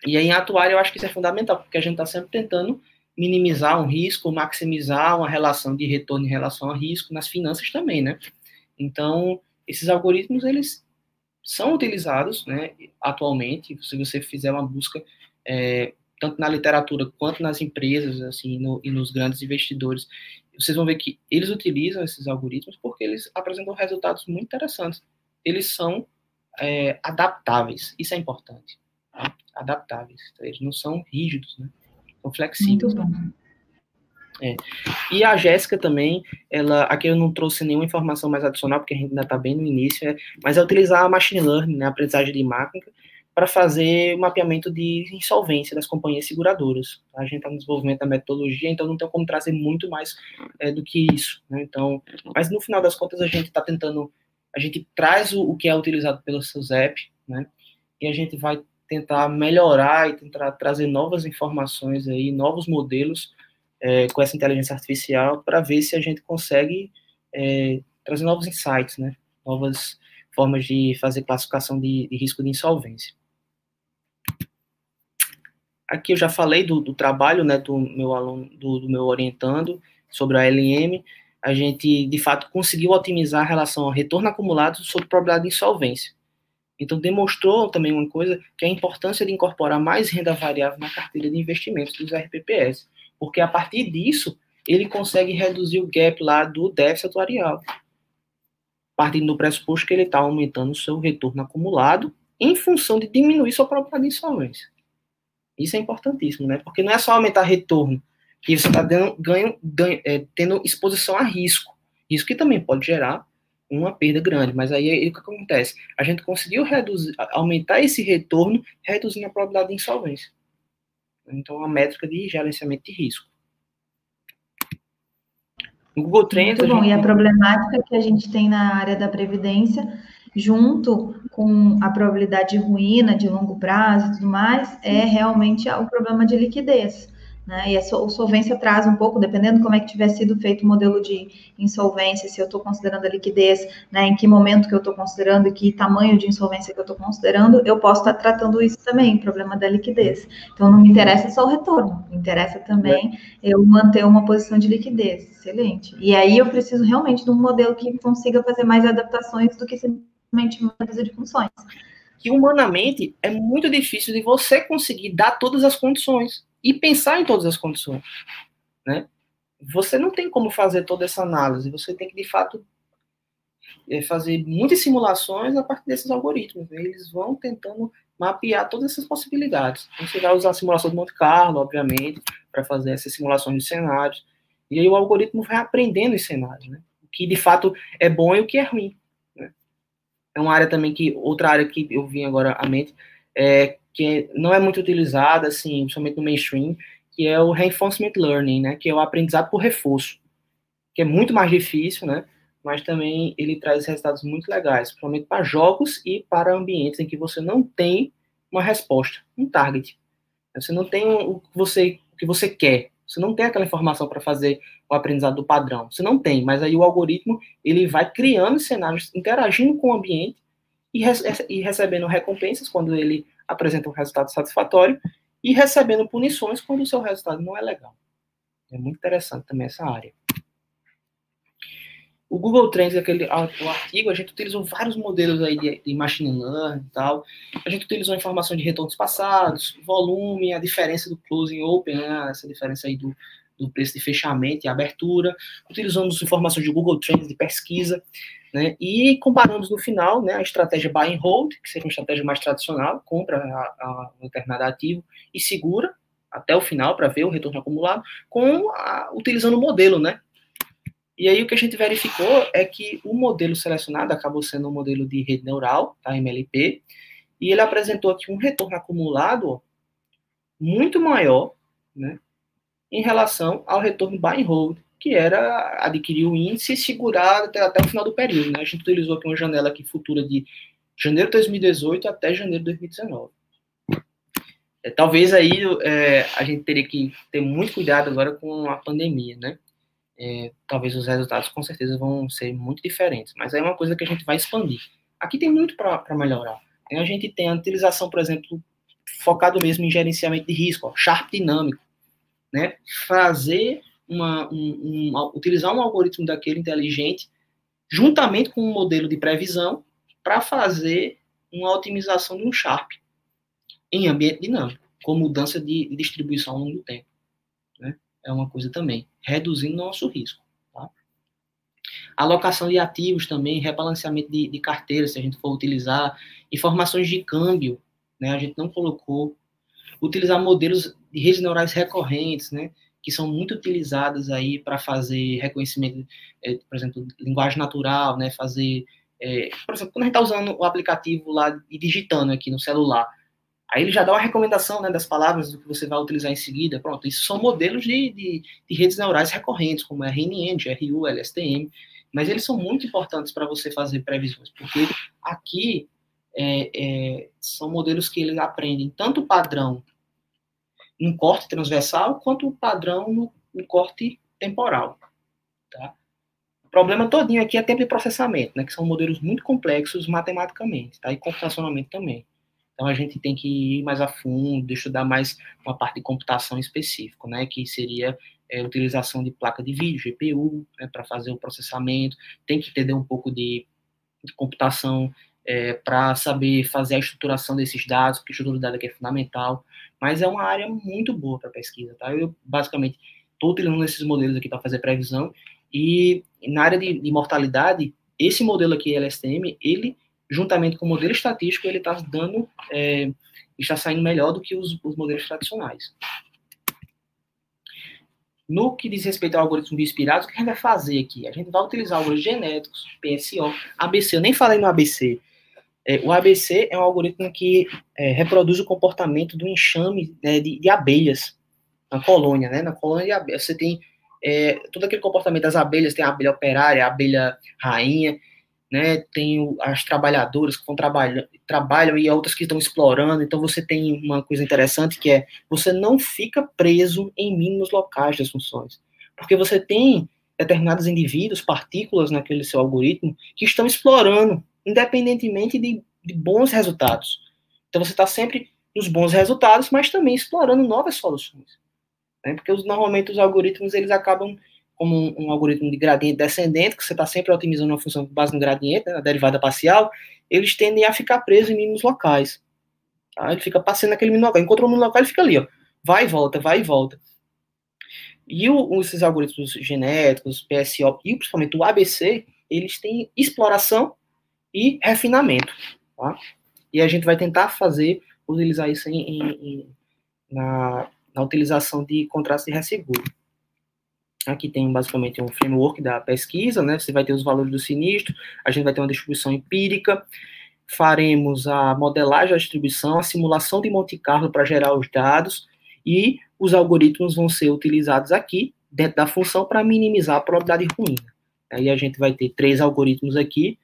Speaker 2: E aí, em atuar, eu acho que isso é fundamental, porque a gente está sempre tentando minimizar um risco, maximizar uma relação de retorno em relação a risco, nas finanças também, né? Então, esses algoritmos, eles são utilizados, né, atualmente, se você fizer uma busca, é, tanto na literatura quanto nas empresas, assim, no, e nos grandes investidores, vocês vão ver que eles utilizam esses algoritmos porque eles apresentam resultados muito interessantes. Eles são é, adaptáveis, isso é importante. Tá? Adaptáveis, eles não são rígidos, né? são flexíveis. É. E a Jéssica também, ela, aqui eu não trouxe nenhuma informação mais adicional, porque a gente ainda está bem no início, é, mas é utilizar a machine learning, né, a aprendizagem de máquina, para fazer o mapeamento de insolvência das companhias seguradoras. A gente está no desenvolvimento da metodologia, então não tem como trazer muito mais é, do que isso. Né? Então, mas no final das contas a gente está tentando, a gente traz o, o, que é utilizado pelo SUSEP, né? E a gente vai tentar melhorar e tentar trazer novas informações aí, novos modelos é, com essa inteligência artificial para ver se a gente consegue é, trazer novos insights, né? Novas formas de fazer classificação de, de risco de insolvência. Aqui eu já falei do, do trabalho né, do meu aluno, do, do, meu orientando sobre a LM. a gente, de fato, conseguiu otimizar a relação ao retorno acumulado sobre probabilidade de insolvência. Então, demonstrou também uma coisa, que é a importância de incorporar mais renda variável na carteira de investimentos dos RPPS, porque a partir disso, ele consegue reduzir o gap lá do déficit atuarial, partindo do pressuposto que ele está aumentando o seu retorno acumulado em função de diminuir sua probabilidade de insolvência. Isso é importantíssimo, né? Porque não é só aumentar retorno, que você está é, tendo exposição a risco. Risco que também pode gerar uma perda grande. Mas aí, aí o que acontece? A gente conseguiu reduzir, aumentar esse retorno, reduzindo a probabilidade de insolvência. Então, é uma métrica de gerenciamento de risco.
Speaker 1: No Google Trends. Muito bom. Gente... E a problemática que a gente tem na área da previdência, junto com a probabilidade de ruína de longo prazo e tudo mais, é realmente o problema de liquidez. Né? E a solvência traz um pouco, dependendo como é que tiver sido feito o modelo de insolvência, se eu estou considerando a liquidez, né, em que momento que eu estou considerando e que tamanho de insolvência que eu estou considerando, eu posso estar tratando isso também, problema da liquidez. Então, não me interessa só o retorno, me interessa também eu manter uma posição de liquidez. Excelente. E aí eu preciso realmente de um modelo que consiga fazer mais adaptações do que simplesmente uma de funções.
Speaker 2: Que humanamente é muito difícil de você conseguir dar todas as condições e pensar em todas as condições, né? Você não tem como fazer toda essa análise, você tem que, de fato, é, fazer muitas simulações a partir desses algoritmos. Né? Eles vão tentando mapear todas essas possibilidades. Então, você vai usar a simulação de Monte Carlo, obviamente, para fazer essas simulações de cenários. E aí o algoritmo vai aprendendo os cenários, né? O que de fato é bom e o que é ruim. É uma área também que, outra área que eu vim agora à mente, é que não é muito utilizada, assim, principalmente no mainstream, que é o reinforcement learning, né, que é o aprendizado por reforço, que é muito mais difícil, né, mas também ele traz resultados muito legais, principalmente para jogos e para ambientes em que você não tem uma resposta, um target. Você não tem o que você, o que você quer, você não tem aquela informação para fazer o aprendizado do padrão. Você não tem, mas aí o algoritmo ele vai criando cenários, interagindo com o ambiente e, e recebendo recompensas quando ele apresenta um resultado satisfatório e recebendo punições quando o seu resultado não é legal. É muito interessante também essa área. O Google Trends, aquele o artigo, a gente utilizou vários modelos aí de, de machine learning e tal. A gente utilizou informação de retornos passados, volume, a diferença do closing open, né, essa diferença aí do, do preço de fechamento e abertura. Utilizamos informações de Google Trends de pesquisa. Né? E comparamos no final né, a estratégia buy and hold, que seria uma estratégia mais tradicional, compra a, a um determinado ativo e segura até o final para ver o retorno acumulado, com a, utilizando o modelo, né? E aí o que a gente verificou é que o modelo selecionado acabou sendo um modelo de rede neural, tá, MLP, e ele apresentou aqui um retorno acumulado muito maior, né, em relação ao retorno buy and hold, que era adquirir o índice e segurar até, até o final do período. Né? A gente utilizou aqui uma janela aqui futura de janeiro de 2018 até janeiro de 2019. É, talvez aí é, a gente teria que ter muito cuidado agora com a pandemia, né? É, talvez os resultados com certeza vão ser muito diferentes, mas é uma coisa que a gente vai expandir. Aqui tem muito para melhorar. A gente tem a utilização, por exemplo, focado mesmo em gerenciamento de risco, ó, Sharp dinâmico, né? Fazer uma, um, um, utilizar um algoritmo daquele inteligente juntamente com um modelo de previsão para fazer uma otimização de um Sharp em ambiente dinâmico, com mudança de, de distribuição ao longo do tempo. É uma coisa também, reduzindo nosso risco. Tá? Alocação de ativos também, rebalanceamento de, de carteira, se a gente for utilizar, informações de câmbio, né? a gente não colocou, utilizar modelos de redes neurais recorrentes, né? que são muito utilizadas aí para fazer reconhecimento, é, por exemplo, linguagem natural, né, fazer, é, por exemplo, quando a gente está usando o aplicativo lá e digitando aqui no celular, aí ele já dá uma recomendação, né, das palavras do que você vai utilizar em seguida, pronto, isso são modelos de, de, de redes neurais recorrentes, como RNN, GRU, LSTM, mas eles são muito importantes para você fazer previsões, porque aqui é, é, são modelos que eles aprendem tanto o padrão no corte transversal quanto o padrão no, no corte temporal. Tá? O problema todinho aqui é tempo de processamento, né, que são modelos muito complexos matematicamente tá, e computacionalmente também. Então a gente tem que ir mais a fundo, estudar mais uma parte de computação específica, né, que seria é, utilização de placa de vídeo, GPU, né, para fazer o processamento, tem que entender um pouco de, de computação é, para saber fazer a estruturação desses dados, porque a estrutura de dados aqui é fundamental, mas é uma área muito boa para pesquisa, tá? Eu, basicamente, estou utilizando esses modelos aqui para fazer previsão, e na área de, de mortalidade, esse modelo aqui, LSTM, ele, juntamente com o modelo estatístico, ele está dando, é, está saindo melhor do que os, os modelos tradicionais. No que diz respeito ao algoritmo bioinspirado, o que a gente vai fazer aqui? A gente vai utilizar algoritmos genéticos, PSO, ABC. Eu nem falei no ABC. É, o ABC é um algoritmo que é, reproduz o comportamento do enxame né, de, de, abelhas na colônia, né? Na colônia de abelhas. Você tem é, todo aquele comportamento das abelhas, tem a abelha operária, a abelha rainha, né? Tem as trabalhadoras que vão trabalhar, trabalham e outras que estão explorando. Então você tem uma coisa interessante que é você não fica preso em mínimos locais das funções, porque você tem determinados indivíduos, partículas naquele seu algoritmo que estão explorando independentemente de, de bons resultados. Então você está sempre nos bons resultados, mas também explorando novas soluções. Né? Porque os, normalmente os algoritmos eles acabam como um, um, algoritmo de gradiente descendente, que você está sempre otimizando uma função com base no gradiente, né, na derivada parcial, eles tendem a ficar presos em mínimos locais. Tá? Ele fica passando naquele mínimo local. Encontrou um mínimo local, ele fica ali, ó. Vai e volta, vai e volta. E o, esses algoritmos genéticos, PSO e principalmente o ABC, eles têm exploração e refinamento. Tá? E a gente vai tentar fazer, utilizar isso em, em, em, na, na utilização de contraste de resseguro. Aqui tem basicamente um framework da pesquisa, né? Você vai ter os valores do sinistro, a gente vai ter uma distribuição empírica, faremos a modelagem da distribuição, a simulação de Monte Carlo para gerar os dados e os algoritmos vão ser utilizados aqui dentro da função para minimizar a probabilidade de ruína. Aí a gente vai ter três algoritmos aqui,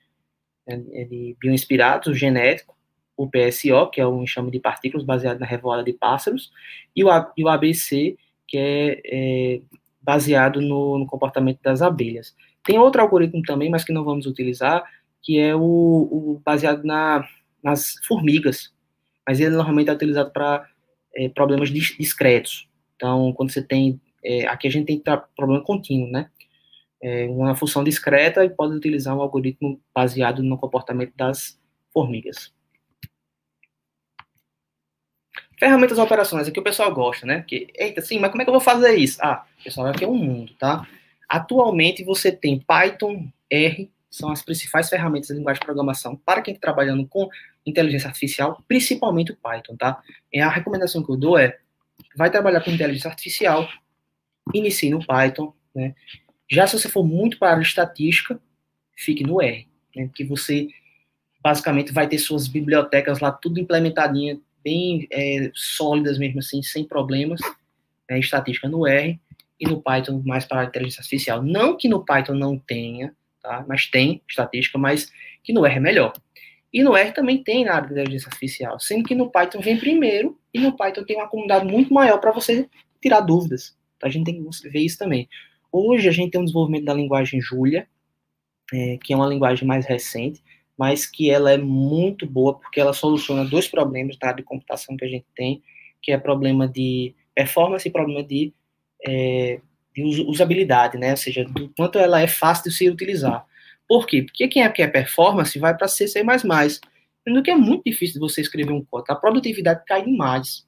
Speaker 2: é, de bioinspirados, o genético, o PSO, que é um enxame de partículas baseado na revoada de pássaros, e o, e o ABC, que é, é baseado no, no, comportamento das abelhas. Tem outro algoritmo também, mas que não vamos utilizar, que é o, o baseado na, nas formigas, mas ele normalmente é utilizado para é, problemas discretos. Então, quando você tem, é, aqui a gente tem problema contínuo, né? é, uma função discreta e pode utilizar um algoritmo baseado no comportamento das formigas. Ferramentas operacionais, aqui o pessoal gosta, né? Que, eita, sim, mas como é que eu vou fazer isso? Ah, pessoal, aqui é um mundo, tá? Atualmente você tem Python, R, são as principais ferramentas de linguagem de programação para quem está trabalhando com inteligência artificial, principalmente o Python, tá? E a recomendação que eu dou é, vai trabalhar com inteligência artificial, inicie no Python, né? Já se você for muito para a estatística, fique no R, né, que você basicamente vai ter suas bibliotecas lá tudo implementadinha, bem é, sólidas mesmo assim, sem problemas, né, estatística no R, e no Python mais para inteligência artificial. Não que no Python não tenha, tá, mas tem estatística, mas que no R é melhor. E no R também tem na área de inteligência artificial, sendo que no Python vem primeiro, e no Python tem uma comunidade muito maior para você tirar dúvidas. Então, a gente tem que ver isso também. Hoje a gente tem um desenvolvimento da linguagem Julia, é, que é uma linguagem mais recente, mas que ela é muito boa porque ela soluciona dois problemas área de computação que a gente tem, que é problema de performance e problema de, é, de usabilidade, né? Ou seja, do quanto ela é fácil de se utilizar. Por quê? Porque quem é que é performance vai para C, C++, sendo que é muito difícil de você escrever um código. A produtividade cai demais.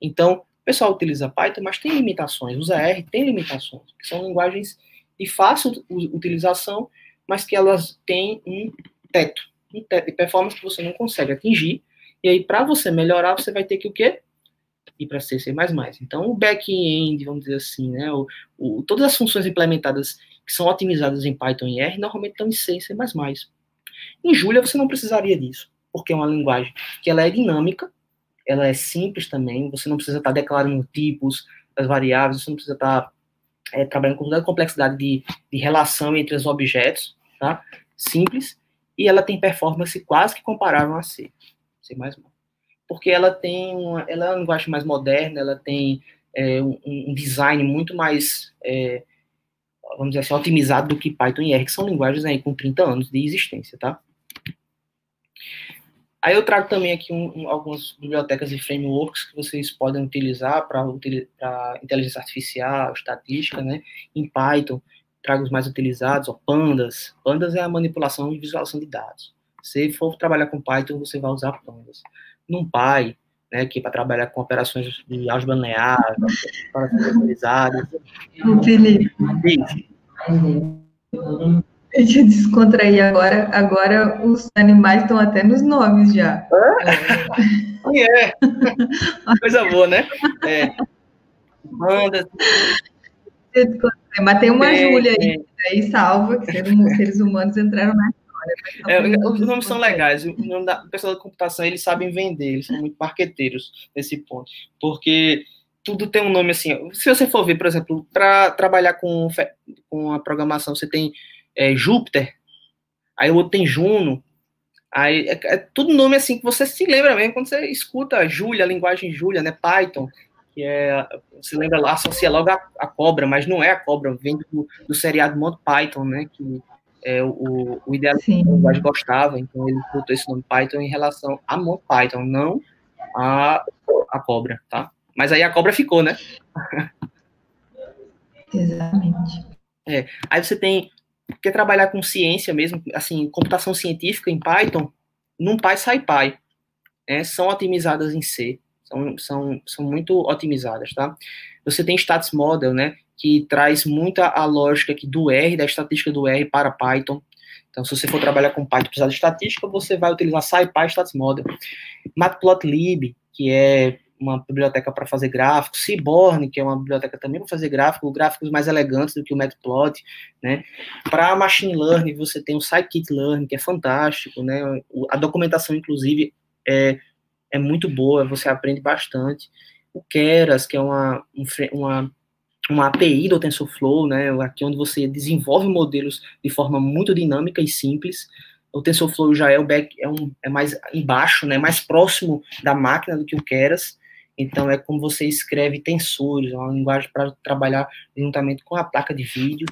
Speaker 2: Então, pessoal utiliza Python, mas tem limitações. Usa R, tem limitações, que são linguagens de fácil utilização, mas que elas têm um teto, um teto de performance que você não consegue atingir. E aí, para você melhorar, você vai ter que o quê? Ir para C, C++. Então, o back-end, vamos dizer assim, né? O, o, todas as funções implementadas que são otimizadas em Python e R, normalmente estão em C, C++. Em Julia, você não precisaria disso, porque é uma linguagem que ela é dinâmica, ela é simples também, você não precisa estar declarando tipos das variáveis, você não precisa estar é, trabalhando com toda a complexidade de, de relação entre os objetos, tá? Simples, e ela tem performance quase que comparável a C, C++. Porque ela tem uma, ela é uma linguagem mais moderna, ela tem é, um, um, design muito mais, é, vamos dizer assim, otimizado do que Python e R, que são linguagens aí com 30 anos de existência, tá? Aí eu trago também aqui um, um, algumas bibliotecas e frameworks que vocês podem utilizar para inteligência artificial, estatística, né? Em Python, trago os mais utilizados, ó, Pandas. Pandas é a manipulação e visualização de dados. Se for trabalhar com Python, você vai usar Pandas. NumPy, né, que é para trabalhar com operações de álgebra linear, operações utilizadas.
Speaker 1: Felipe. Deixa eu descontrair agora. Agora os animais estão até nos nomes já.
Speaker 2: É. é. Coisa boa, né? É. Manda.
Speaker 1: Mas tem uma é, Júlia aí, é. aí salva, que seres humanos entraram na
Speaker 2: é, os nomes são legais. O, nome da, o pessoal da computação, eles sabem vender, eles são muito marqueteiros nesse ponto. Porque tudo tem um nome assim. Se você for ver, por exemplo, para trabalhar com, com a programação, você tem é, Júpiter, aí o outro tem Juno. Aí é, é, tudo nome assim que você se lembra mesmo quando você escuta Julia, a linguagem Julia, né? Python, que é. Você lembra lá, associa logo a, a cobra, mas não é a cobra, vem do, do seriado Monty Python, né? Que é, o, o idealista linguagem gostava, então ele botou esse nome Python em relação a Monty Python, não a, a cobra, tá? Mas aí a cobra ficou, né?
Speaker 1: Exatamente.
Speaker 2: É, aí você tem, quer trabalhar com ciência mesmo, assim, computação científica em Python, NumPy, SciPy, né, são otimizadas em C, são, são, são muito otimizadas, tá? Você tem Stats Model, né, que traz muita a lógica aqui do R, da estatística do R para Python. Então, se você for trabalhar com Python precisar de estatística, você vai utilizar SciPy Stats Model. Matplotlib, que é uma biblioteca para fazer gráficos, Seaborn, que é uma biblioteca também para fazer gráficos, gráficos mais elegantes do que o Matplot, né? Para machine learning, você tem o scikit-learn, que é fantástico, né? A documentação, inclusive, é, é muito boa, você aprende bastante. O Keras, que é uma, uma uma API do TensorFlow, né, aqui onde você desenvolve modelos de forma muito dinâmica e simples. O TensorFlow já é, o back, é, um, é mais embaixo, né, mais próximo da máquina do que o Keras. Então, é como você escreve tensores, é uma linguagem para trabalhar juntamente com a placa de vídeo.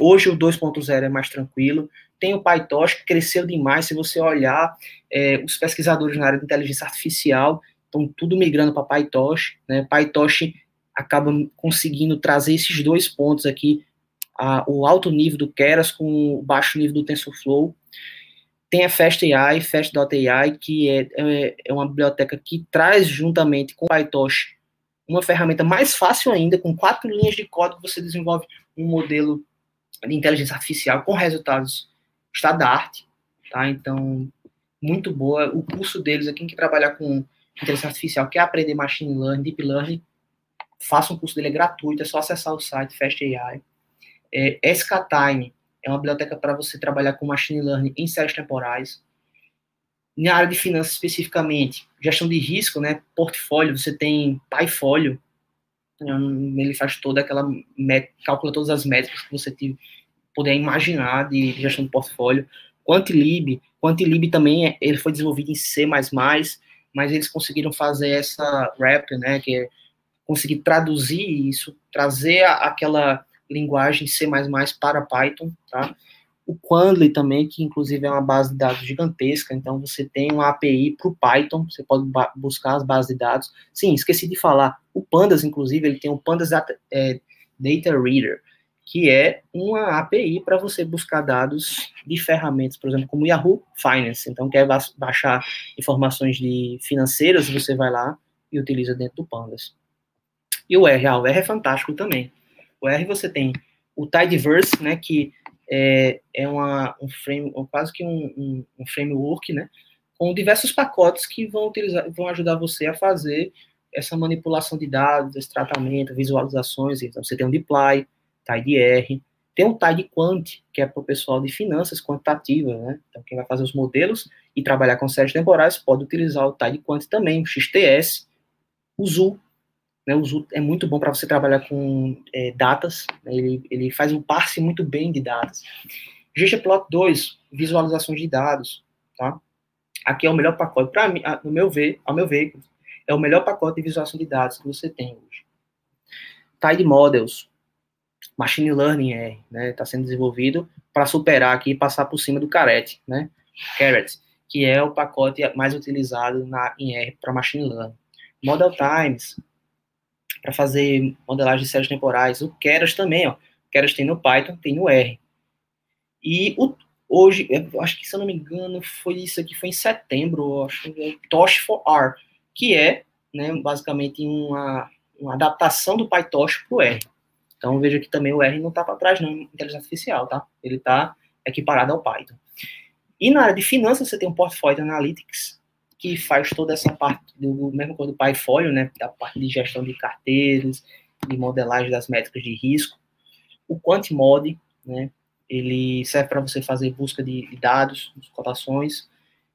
Speaker 2: Hoje, o 2.0 é mais tranquilo. Tem o PyTorch, que cresceu demais. Se você olhar, é, os pesquisadores na área de inteligência artificial estão tudo migrando para PyTorch. Né? PyTorch acaba conseguindo trazer esses dois pontos aqui, a, o alto nível do Keras com o baixo nível do TensorFlow. Tem a FastAI, Fast.ai, que é, é, é, uma biblioteca que traz juntamente com o PyTorch uma ferramenta mais fácil ainda, com quatro linhas de código você desenvolve um modelo de inteligência artificial com resultados estado da arte, tá? Então, muito boa. O curso deles, aqui que trabalhar com inteligência artificial, quer aprender machine learning, deep learning, faça um curso dele, é gratuito, é só acessar o site FastAI. É, SKTime é uma biblioteca para você trabalhar com machine learning em séries temporais. Na área de finanças especificamente, gestão de risco, né, portfólio, você tem PyFolio, ele faz toda aquela, calcula todas as métricas que você puder imaginar de gestão de portfólio. Quantilib, Quantilib também, é, ele foi desenvolvido em C++, mas eles conseguiram fazer essa wrap, né, que é conseguir traduzir isso, trazer a, aquela linguagem C++ para Python, tá? O Quandly também, que inclusive é uma base de dados gigantesca, então você tem uma API para o Python, você pode buscar as bases de dados. Sim, esqueci de falar, o Pandas, inclusive, ele tem o Pandas Data, é, Data Reader, que é uma API para você buscar dados de ferramentas, por exemplo, como Yahoo Finance. Então, quer baixar informações de financeiras, você vai lá e utiliza dentro do Pandas. E o R, ah, o R é fantástico também. O R você tem o Tidyverse, né, que é, é uma, um frame, quase que um, um, um, framework, né, com diversos pacotes que vão, utilizar, vão ajudar você a fazer essa manipulação de dados, esse tratamento, visualizações. Então, você tem o Deploy, TidyR, tem o TidyQuant, que é para o pessoal de finanças quantitativas, né? Então, quem vai fazer os modelos e trabalhar com séries temporais pode utilizar o TidyQuant também, o XTS, o ZU, né, o Zoo é muito bom para você trabalhar com é, datas, né, ele, ele faz um parse muito bem de datas. ggplot 2, visualizações de dados, tá? Aqui é o melhor pacote, para mim, no meu ver, ao meu ver, é o melhor pacote de visualização de dados que você tem hoje. Tide Models, Machine Learning R, né, está sendo desenvolvido para superar aqui e passar por cima do Caret, né, Carrot. que é o pacote mais utilizado na, em R para Machine Learning. Model Times, para fazer modelagem de séries temporais. O Keras também, ó. Keras tem no Python, tem no R. E o, hoje, acho que se eu não me engano, foi isso aqui, foi em setembro, acho é Tosh for R, que é, né, basicamente uma, uma adaptação do PyTorch para o R. Então veja que também o R não está para trás, não, inteligência artificial, tá? Ele está equiparado ao Python. E na área de finanças, você tem um Portfolio Analytics, que faz toda essa parte do mesmo coisa do PyFolio, né? Da parte de gestão de carteiras, de modelagem das métricas de risco. O QuantMod, né? Ele serve para você fazer busca de, dados, cotações.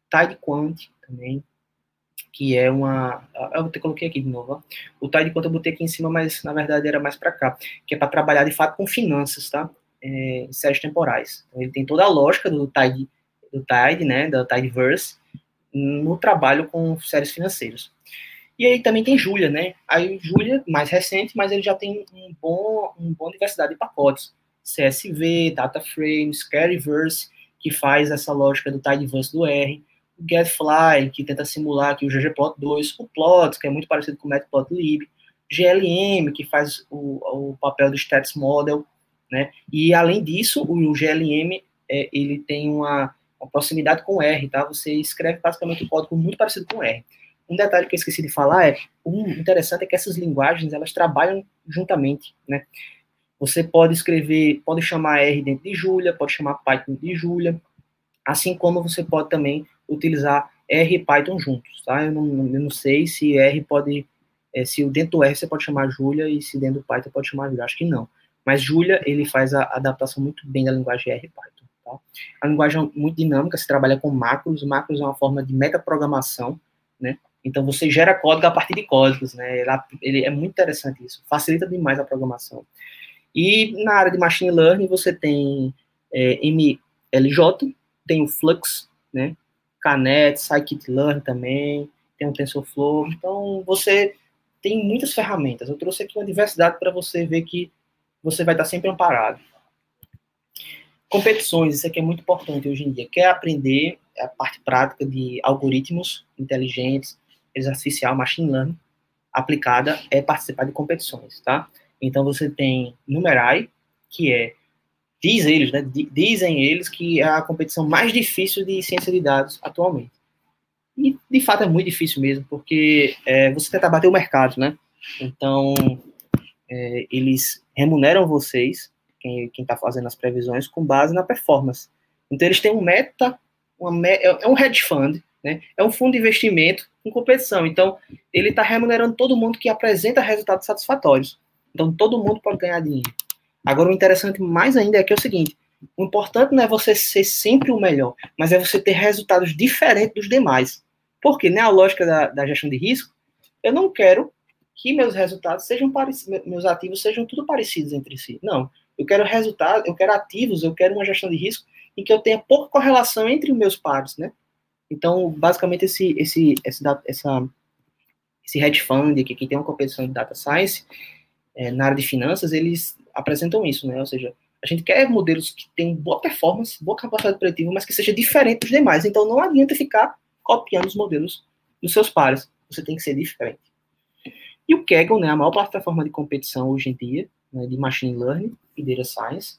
Speaker 2: TideQuant também, que é uma. Eu até coloquei aqui de novo. Ó. O TideQuant eu botei aqui em cima, mas na verdade era mais para cá, que é para trabalhar de fato com finanças, tá? É, em séries temporais. Então, ele tem toda a lógica do Tide, do Tide, né? Da Tideverse, no trabalho com séries financeiras. E aí também tem Julia, né? Aí Julia, mais recente, mas ele já tem um bom, uma boa diversidade de pacotes. CSV, DataFrame, Scaryverse, que faz essa lógica do Tidyverse do R, GetFly, que tenta simular aqui o ggplot2, o Plots, que é muito parecido com o Matplotlib, GLM, que faz o, o papel do Stats Model, né? E além disso, o, o GLM é, ele tem uma, uma, proximidade com o R, tá? Você escreve basicamente um código muito parecido com o R. Um detalhe que eu esqueci de falar é, o interessante é que essas linguagens elas trabalham juntamente, né? Você pode escrever, pode chamar R dentro de Julia, pode chamar Python de Julia, assim como você pode também utilizar R e Python juntos, tá? Eu não, eu não sei se R pode, é, se dentro do R você pode chamar Julia e se dentro do Python pode chamar Julia, acho que não. Mas Julia, ele faz a adaptação muito bem da linguagem R e Python, tá? A linguagem é muito dinâmica, se trabalha com macros, macros é uma forma de metaprogramação, né? Então você gera código a partir de códigos, né? Ele, ele é muito interessante isso, facilita demais a programação. E na área de Machine Learning você tem é, MLJ, tem o Flux, né? Canet, Scikit-learn também, tem o TensorFlow. Então você tem muitas ferramentas. Eu trouxe aqui uma diversidade para você ver que você vai estar sempre amparado. Competições, isso aqui é muito importante hoje em dia. Quer aprender a parte prática de algoritmos inteligentes, artificial, machine learning, aplicada, é participar de competições, tá? Então você tem Numerai, que é, diz eles, né, dizem eles que é a competição mais difícil de ciência de dados atualmente. E de fato é muito difícil mesmo, porque é, você tenta bater o mercado, né? Então é, eles remuneram vocês, quem está fazendo as previsões, com base na performance. Então eles têm um meta, uma, é, é um hedge fund, né? É um fundo de investimento com competição. Então ele está remunerando todo mundo que apresenta resultados satisfatórios. Então todo mundo pode ganhar dinheiro. Agora o interessante mais ainda é que é o seguinte: o importante não é você ser sempre o melhor, mas é você ter resultados diferentes dos demais. Porque, né, a lógica da, da gestão de risco, eu não quero que meus resultados sejam parecidos, meus ativos sejam tudo parecidos entre si. Não. Eu quero resultados, eu quero ativos, eu quero uma gestão de risco em que eu tenha pouca correlação entre os meus pares, né? Então, basicamente, esse, esse, esse, essa, esse hedge fund aqui, que tem uma competição de data science, é, na área de finanças, eles apresentam isso, né? Ou seja, a gente quer modelos que tenham boa performance, boa capacidade preditiva, mas que seja diferente dos demais. Então não adianta ficar copiando os modelos dos seus pares. Você tem que ser diferente. E o Kaggle, né, a maior plataforma de competição hoje em dia, né, de machine learning e data science,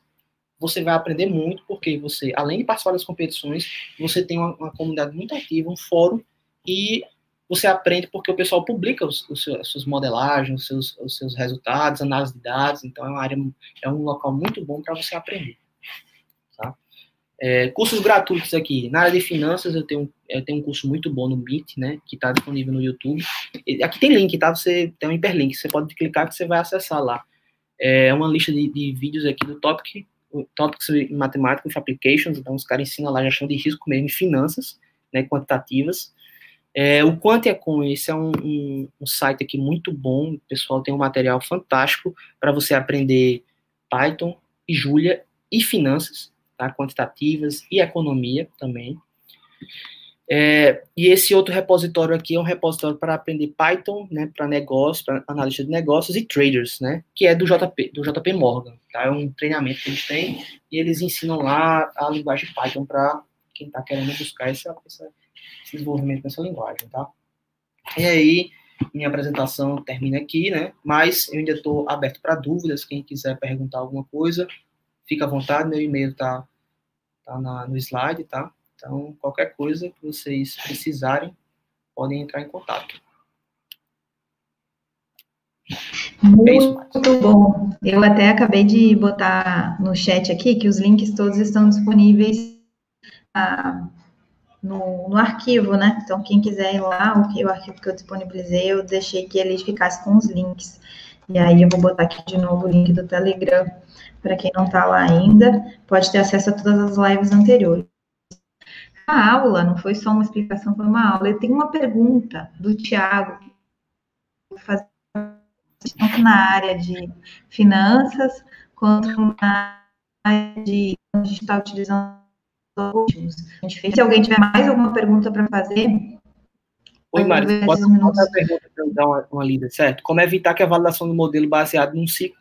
Speaker 2: você vai aprender muito porque você, além de participar das competições, você tem uma, uma comunidade muito ativa, um fórum e você aprende porque o pessoal publica os, os seus, as suas modelagens, os seus, os seus resultados, análise de dados, então é uma área, é um local muito bom para você aprender. Tá? É, cursos gratuitos aqui. Na área de finanças, eu tenho, eu tenho um curso muito bom no Meet, né, que está disponível no YouTube. Aqui tem link, tá? Você tem um hiperlink, você pode clicar que você vai acessar lá. É uma lista de, de vídeos aqui do Topic, Topics em Matemática with Applications, então os caras ensinam lá gestão de risco mesmo em finanças, né, quantitativas. É, o Quantiacom, esse é um, um, um, site aqui muito bom, o pessoal tem um material fantástico para você aprender Python e Julia e finanças, tá? quantitativas e economia também. É, e esse outro repositório aqui é um repositório para aprender Python, né, para negócios, para analista de negócios e traders, né, que é do JP, do JP Morgan, tá? É um treinamento que eles têm e eles ensinam lá a linguagem Python para quem está querendo buscar essa, essa desenvolvimento nessa linguagem, tá? E aí, minha apresentação termina aqui, né? Mas eu ainda estou aberto para dúvidas. Quem quiser perguntar alguma coisa, fica à vontade. Meu e-mail tá, tá no slide, tá? Então, qualquer coisa que vocês precisarem, podem entrar em contato.
Speaker 1: Muito bom. Eu até acabei de botar no chat aqui que os links todos estão disponíveis ah, no, no, arquivo, né? Então, quem quiser ir lá, o, o arquivo que eu disponibilizei, eu deixei que ele ficasse com os links. E aí eu vou botar aqui de novo o link do Telegram, para quem não está lá ainda, pode ter acesso a todas as lives anteriores. A aula não foi só uma explicação, foi uma aula. Eu tenho uma pergunta do Tiago, na área de finanças, quanto na área de gente está utilizando últimos. Fez. Se alguém tiver mais alguma pergunta para fazer.
Speaker 2: Oi, Mário, pode fazer a pergunta para eu dar uma, uma lida, certo? Como evitar que a validação do modelo baseado num ciclo,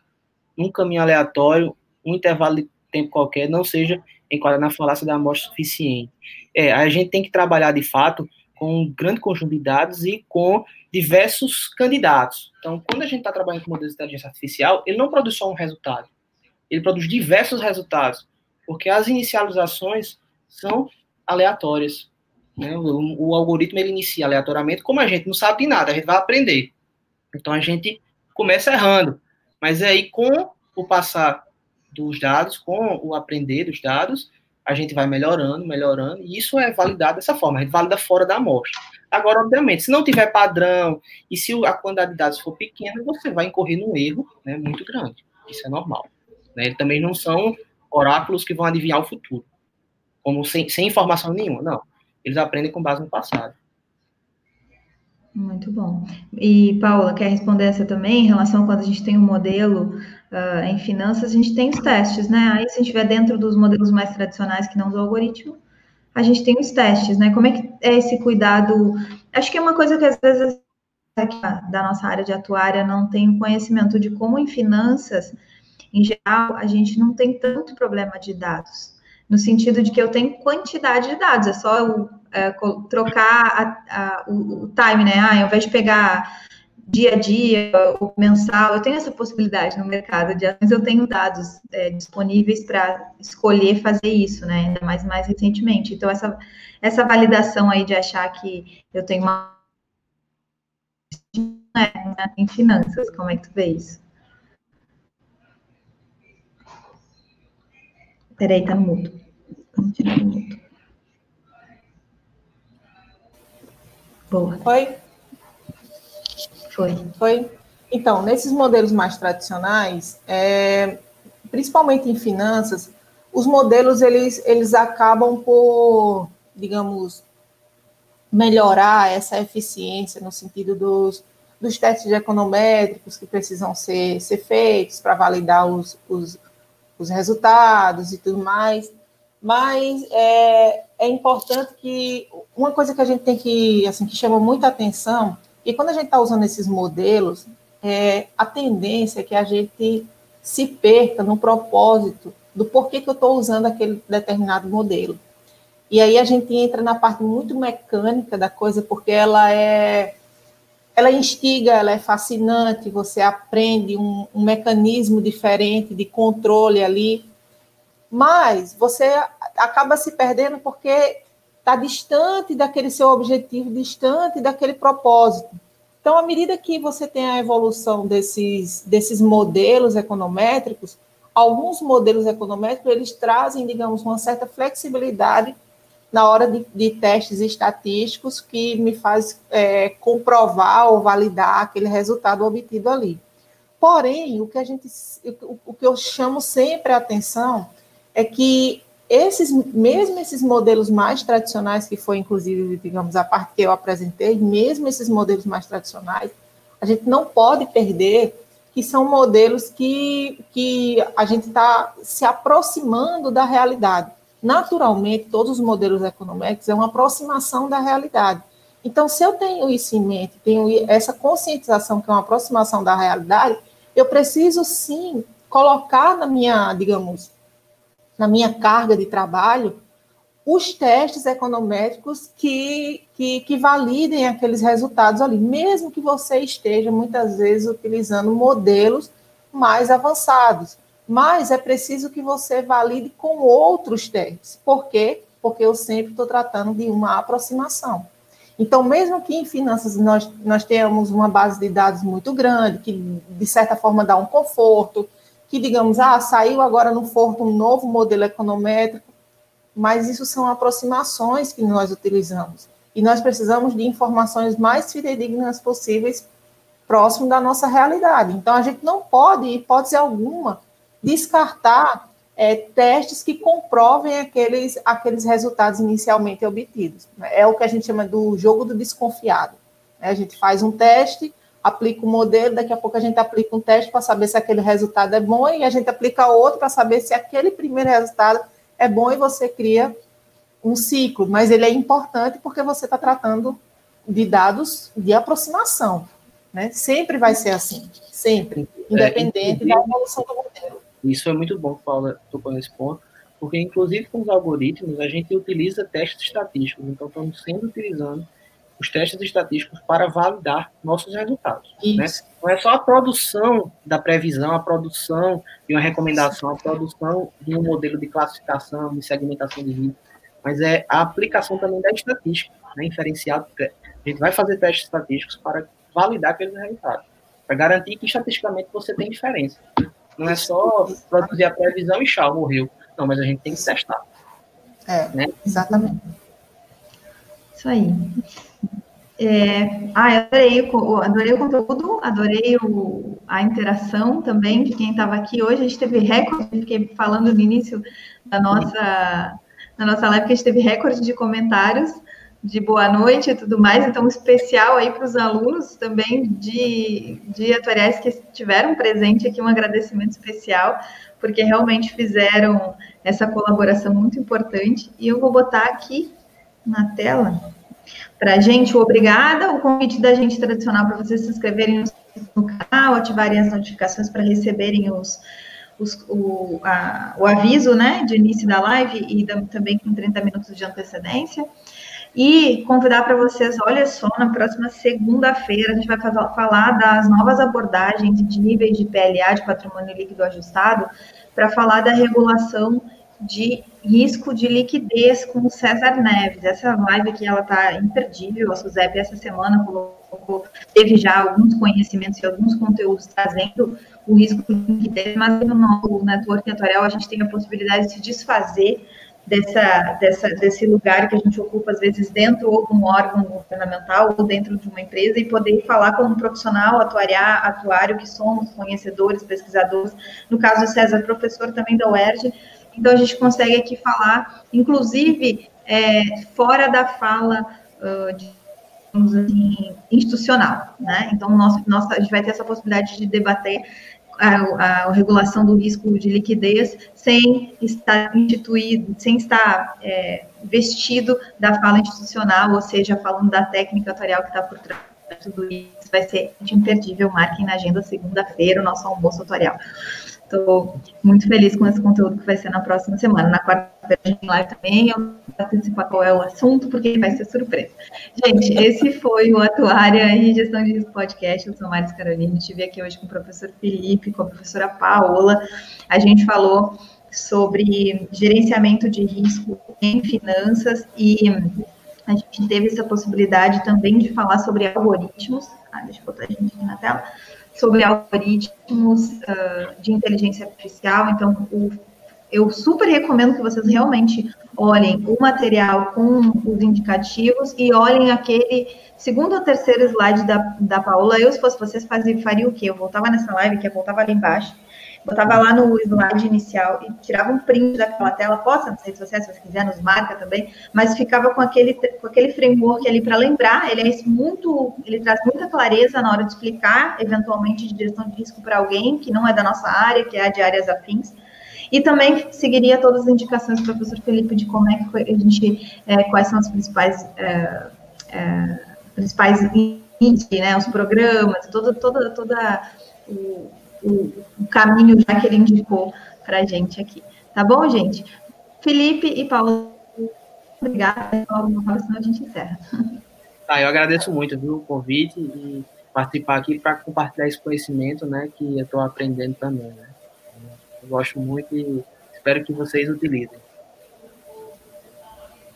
Speaker 2: num caminho aleatório, um intervalo de tempo qualquer, não seja enquadrado na falácia da amostra suficiente? É, a gente tem que trabalhar, de fato, com um grande conjunto de dados e com diversos candidatos. Então, quando a gente está trabalhando com modelos de inteligência artificial, ele não produz só um resultado, ele produz diversos resultados, porque as inicializações são aleatórias. Né? O, o, algoritmo ele inicia aleatoriamente, como a gente não sabe de nada, a gente vai aprender. Então a gente começa errando, mas aí com o passar dos dados, com o aprender dos dados, a gente vai melhorando, melhorando, e isso é validado dessa forma, a gente valida fora da amostra. Agora, obviamente, se não tiver padrão e se a quantidade de dados for pequena, você vai incorrer num erro né, muito grande. Isso é normal. Né? Eles também não são oráculos que vão adivinhar o futuro como sem, sem informação nenhuma, não. Eles aprendem com base no passado.
Speaker 1: Muito bom. E, Paula, quer responder essa também, em relação a quando a gente tem um modelo uh, em finanças, a gente tem os testes, né? Aí, se a gente estiver dentro dos modelos mais tradicionais que não usam algoritmo, a gente tem os testes, né? Como é que é esse cuidado? Acho que é uma coisa que às vezes da nossa área de atuária não tem conhecimento de como em finanças, em geral, a gente não tem tanto problema de dados no sentido de que eu tenho quantidade de dados, é só eu é, trocar a, a, o, o, time, né? Ah, ao invés de pegar dia a dia ou mensal, eu tenho essa possibilidade no mercado de mas eu tenho dados é, disponíveis para escolher fazer isso, né? Ainda mais mais recentemente. Então, essa, essa validação aí de achar que eu tenho uma né, em finanças, como é que tu vê isso? Peraí, tá no mudo. Vamos tirar o mudo.
Speaker 3: Boa. Foi?
Speaker 1: Foi.
Speaker 3: Foi. Então, nesses modelos mais tradicionais, é, principalmente em finanças, os modelos eles, eles acabam por, digamos, melhorar essa eficiência no sentido dos, dos testes econométricos que precisam ser, ser feitos para validar os, os, os resultados e tudo mais. Mas é, é importante que uma coisa que a gente tem que, assim, que chama muita atenção, e quando a gente está usando esses modelos, é, a tendência é que a gente se perca no propósito do porquê que eu estou usando aquele determinado modelo. E aí a gente entra na parte muito mecânica da coisa, porque ela é ela instiga, ela é fascinante, você aprende um, um mecanismo diferente de controle ali, mas você acaba se perdendo porque está distante daquele seu objetivo, distante daquele propósito. Então, à medida que você tem a evolução desses, desses modelos econométricos, alguns modelos econométricos eles trazem, digamos, uma certa flexibilidade na hora de, de testes estatísticos que me faz é, comprovar ou validar aquele resultado obtido ali. Porém, o que a gente, o que eu chamo sempre a atenção é que esses, mesmo esses modelos mais tradicionais, que foi inclusive, digamos, a parte que eu apresentei, mesmo esses modelos mais tradicionais, a gente não pode perder que são modelos que, que a gente está se aproximando da realidade naturalmente, todos os modelos econômicos é uma aproximação da realidade. Então, se eu tenho isso em mente, tenho essa conscientização que é uma aproximação da realidade, eu preciso sim colocar na minha, digamos, na minha carga de trabalho os testes econométricos que, que, que, validem aqueles resultados ali, mesmo que você esteja muitas vezes utilizando modelos mais avançados. Mas é preciso que você valide com outros testes. Por quê? Porque eu sempre estou tratando de uma aproximação. Então, mesmo que em finanças nós, nós tenhamos uma base de dados muito grande, que de certa forma dá um conforto, que digamos, ah, saiu agora no Forto um novo modelo econométrico, mas isso são aproximações que nós utilizamos. E nós precisamos de informações mais fidedignas possíveis próximo da nossa realidade. Então, a gente não pode, hipótese alguma, descartar é, testes que comprovem aqueles, aqueles resultados inicialmente obtidos. É o que a gente chama do jogo do desconfiado. A gente faz um teste, aplica um modelo, daqui a pouco a gente aplica um teste para saber se aquele resultado é bom, e a gente aplica outro para saber se aquele primeiro resultado é bom, e você cria um ciclo. Mas ele é importante porque você está tratando de dados de aproximação. Né? Sempre vai ser assim, sempre, é, independente é, da evolução do modelo.
Speaker 2: Isso é muito bom que Paula tocou nesse ponto, porque inclusive com os algoritmos a gente utiliza testes estatísticos, então estamos sempre utilizando os testes estatísticos para validar nossos resultados. Né? Não é só a produção da previsão, a produção de uma recomendação, a produção de um modelo de classificação, de segmentação de risco, mas é a aplicação também da estatística, né, inferenciado. A gente vai fazer testes estatísticos para validar aqueles resultados, para garantir que estatisticamente você tem diferença. Não é só produzir a previsão e chá, morreu. Não, mas a gente tem que testar.
Speaker 3: É, né? exatamente.
Speaker 1: Isso aí. É, ah, adorei o, adorei o conteúdo, adorei o, a interação também de quem estava aqui hoje. A gente teve recorde, fiquei falando no início da nossa, da nossa live que a gente teve recorde de comentários de boa noite e tudo mais, então especial aí para os alunos também de, de atuariais que estiveram presentes aqui, um agradecimento especial, porque realmente fizeram essa colaboração muito importante, e eu vou botar aqui na tela para a gente, obrigada, o convite da gente tradicional para vocês se inscreverem no canal, ativarem as notificações para receberem os, os, o, a, o aviso, né, de início da live e da, também com 30 minutos de antecedência. E convidar para vocês, olha só, na próxima segunda-feira a gente vai falar das novas abordagens de níveis de PLA, de patrimônio líquido ajustado, para falar da regulação de risco de liquidez com o César Neves. Essa live aqui, ela está imperdível. A Suzep, essa semana, colocou, teve já alguns conhecimentos e alguns conteúdos trazendo o risco de liquidez, mas no nosso network atuarial a gente tem a possibilidade de se desfazer dessa, dessa, desse lugar que a gente ocupa, às vezes, dentro ou de um órgão governamental ou dentro de uma empresa e poder falar como profissional, atuariar, atuário que somos, conhecedores, pesquisadores. No caso do César, professor também da UERJ. Então, a gente consegue aqui falar, inclusive, é, fora da fala uh, de assim, institucional, né? Então, nosso, nossa, a gente vai ter essa possibilidade de debater a, a, regulação do risco de liquidez sem estar instituído, sem estar é, vestido da fala institucional, ou seja, falando da técnica atuarial que está por trás de tudo isso. Vai ser imperdível, marquem na agenda segunda-feira o nosso almoço atuarial. Estou muito feliz com esse conteúdo que vai ser na próxima semana. Na quarta-feira gente live também, eu vou antecipar qual é o assunto, porque vai ser surpresa. Gente, esse foi o Atuária e Gestão de Risco Podcast. Eu sou Maris Carolina, estive aqui hoje com o professor Felipe, com a professora Paola. A gente falou sobre gerenciamento de risco em finanças e a gente teve essa possibilidade também de falar sobre algoritmos. Ah, deixa eu botar a gente aqui na tela sobre algoritmos uh, de inteligência artificial. Então, o, eu super recomendo que vocês realmente olhem o material com os indicativos e olhem aquele segundo ou terceiro slide da, da Paula. Eu, se fosse vocês, fazia, faria o quê? Eu voltava nessa live, que eu voltava ali embaixo, botava lá no slide inicial e tirava um print daquela tela, posta nas redes sociais, se você quiser, nos marca também, mas ficava com aquele, com aquele framework ali para lembrar, ele é muito, ele traz muita clareza na hora de explicar, eventualmente, de gestão de risco para alguém que não é da nossa área, que é de áreas afins, e também seguiria todas as indicações do professor Felipe de como é que a gente, é, quais são as principais, é, é, principais né, os programas, toda, toda, toda o, o, o caminho já que ele indicou para a gente aqui. Tá bom, gente? Felipe e Paulo, obrigada. Senão a gente encerra.
Speaker 2: Tá, eu agradeço muito viu, o convite e participar aqui para compartilhar esse conhecimento, né, que eu estou aprendendo também, né. Eu gosto muito e espero que vocês utilizem.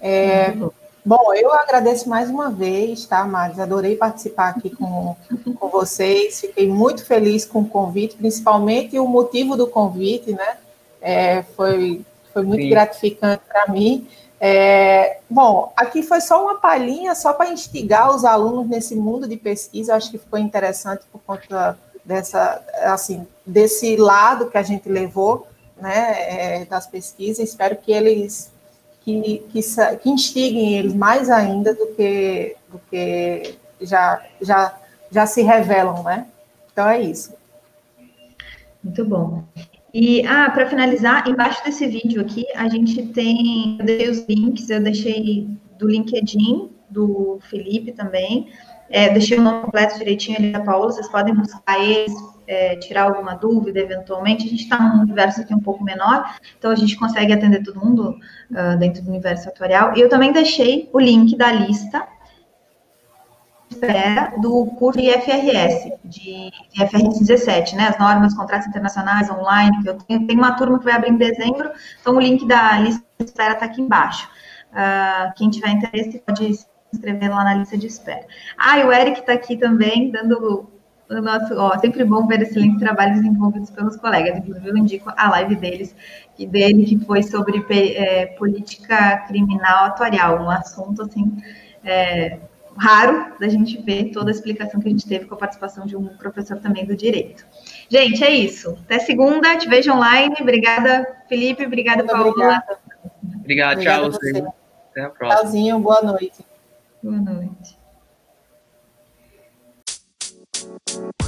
Speaker 3: É, bom, eu agradeço mais uma vez, tá, Maris? Adorei participar aqui com, com vocês. Fiquei muito feliz com o convite, principalmente o motivo do convite, né? É, foi, foi muito Sim. gratificante para mim. É, bom, aqui foi só uma palhinha, só para instigar os alunos nesse mundo de pesquisa. Acho que ficou interessante por conta dessa, assim, desse lado que a gente levou, né, é, das pesquisas. Espero que eles que, que, que instiguem eles mais ainda do que, do que já, já, já se revelam, né? Então é isso.
Speaker 1: Muito bom. E, ah, para finalizar, embaixo desse vídeo aqui, a gente tem, eu os links, eu deixei do LinkedIn, do Felipe também, é, deixei o nome completo direitinho ali da Paula, vocês podem buscar eles, é, tirar alguma dúvida, eventualmente. A gente está num universo aqui um pouco menor, então a gente consegue atender todo mundo uh, dentro do universo atuarial. E eu também deixei o link da lista do curso de IFRS, de IFRS 17, né, as normas, contratos internacionais online, que eu tenho, tem uma turma que vai abrir em dezembro, então o link da lista de espera está aqui embaixo. Uh, quem tiver interesse pode se inscrever lá na lista de espera. Ah, e o Eric está aqui também, dando o nosso, ó, sempre bom ver excelentes trabalhos desenvolvidos pelos colegas, inclusive eu indico a live deles, e dele que foi sobre é, política criminal atuarial, um assunto, assim, é, raro da gente ver toda a explicação que a gente teve com a participação de um professor também do direito. Gente, é isso. Até segunda, te vejo online. Obrigada, Felipe. Obrigada, Muito Paula.
Speaker 2: Obrigada. Obrigado, tchau. Você. Até a próxima.
Speaker 3: Tchauzinho, boa noite.
Speaker 1: Boa noite. Thank you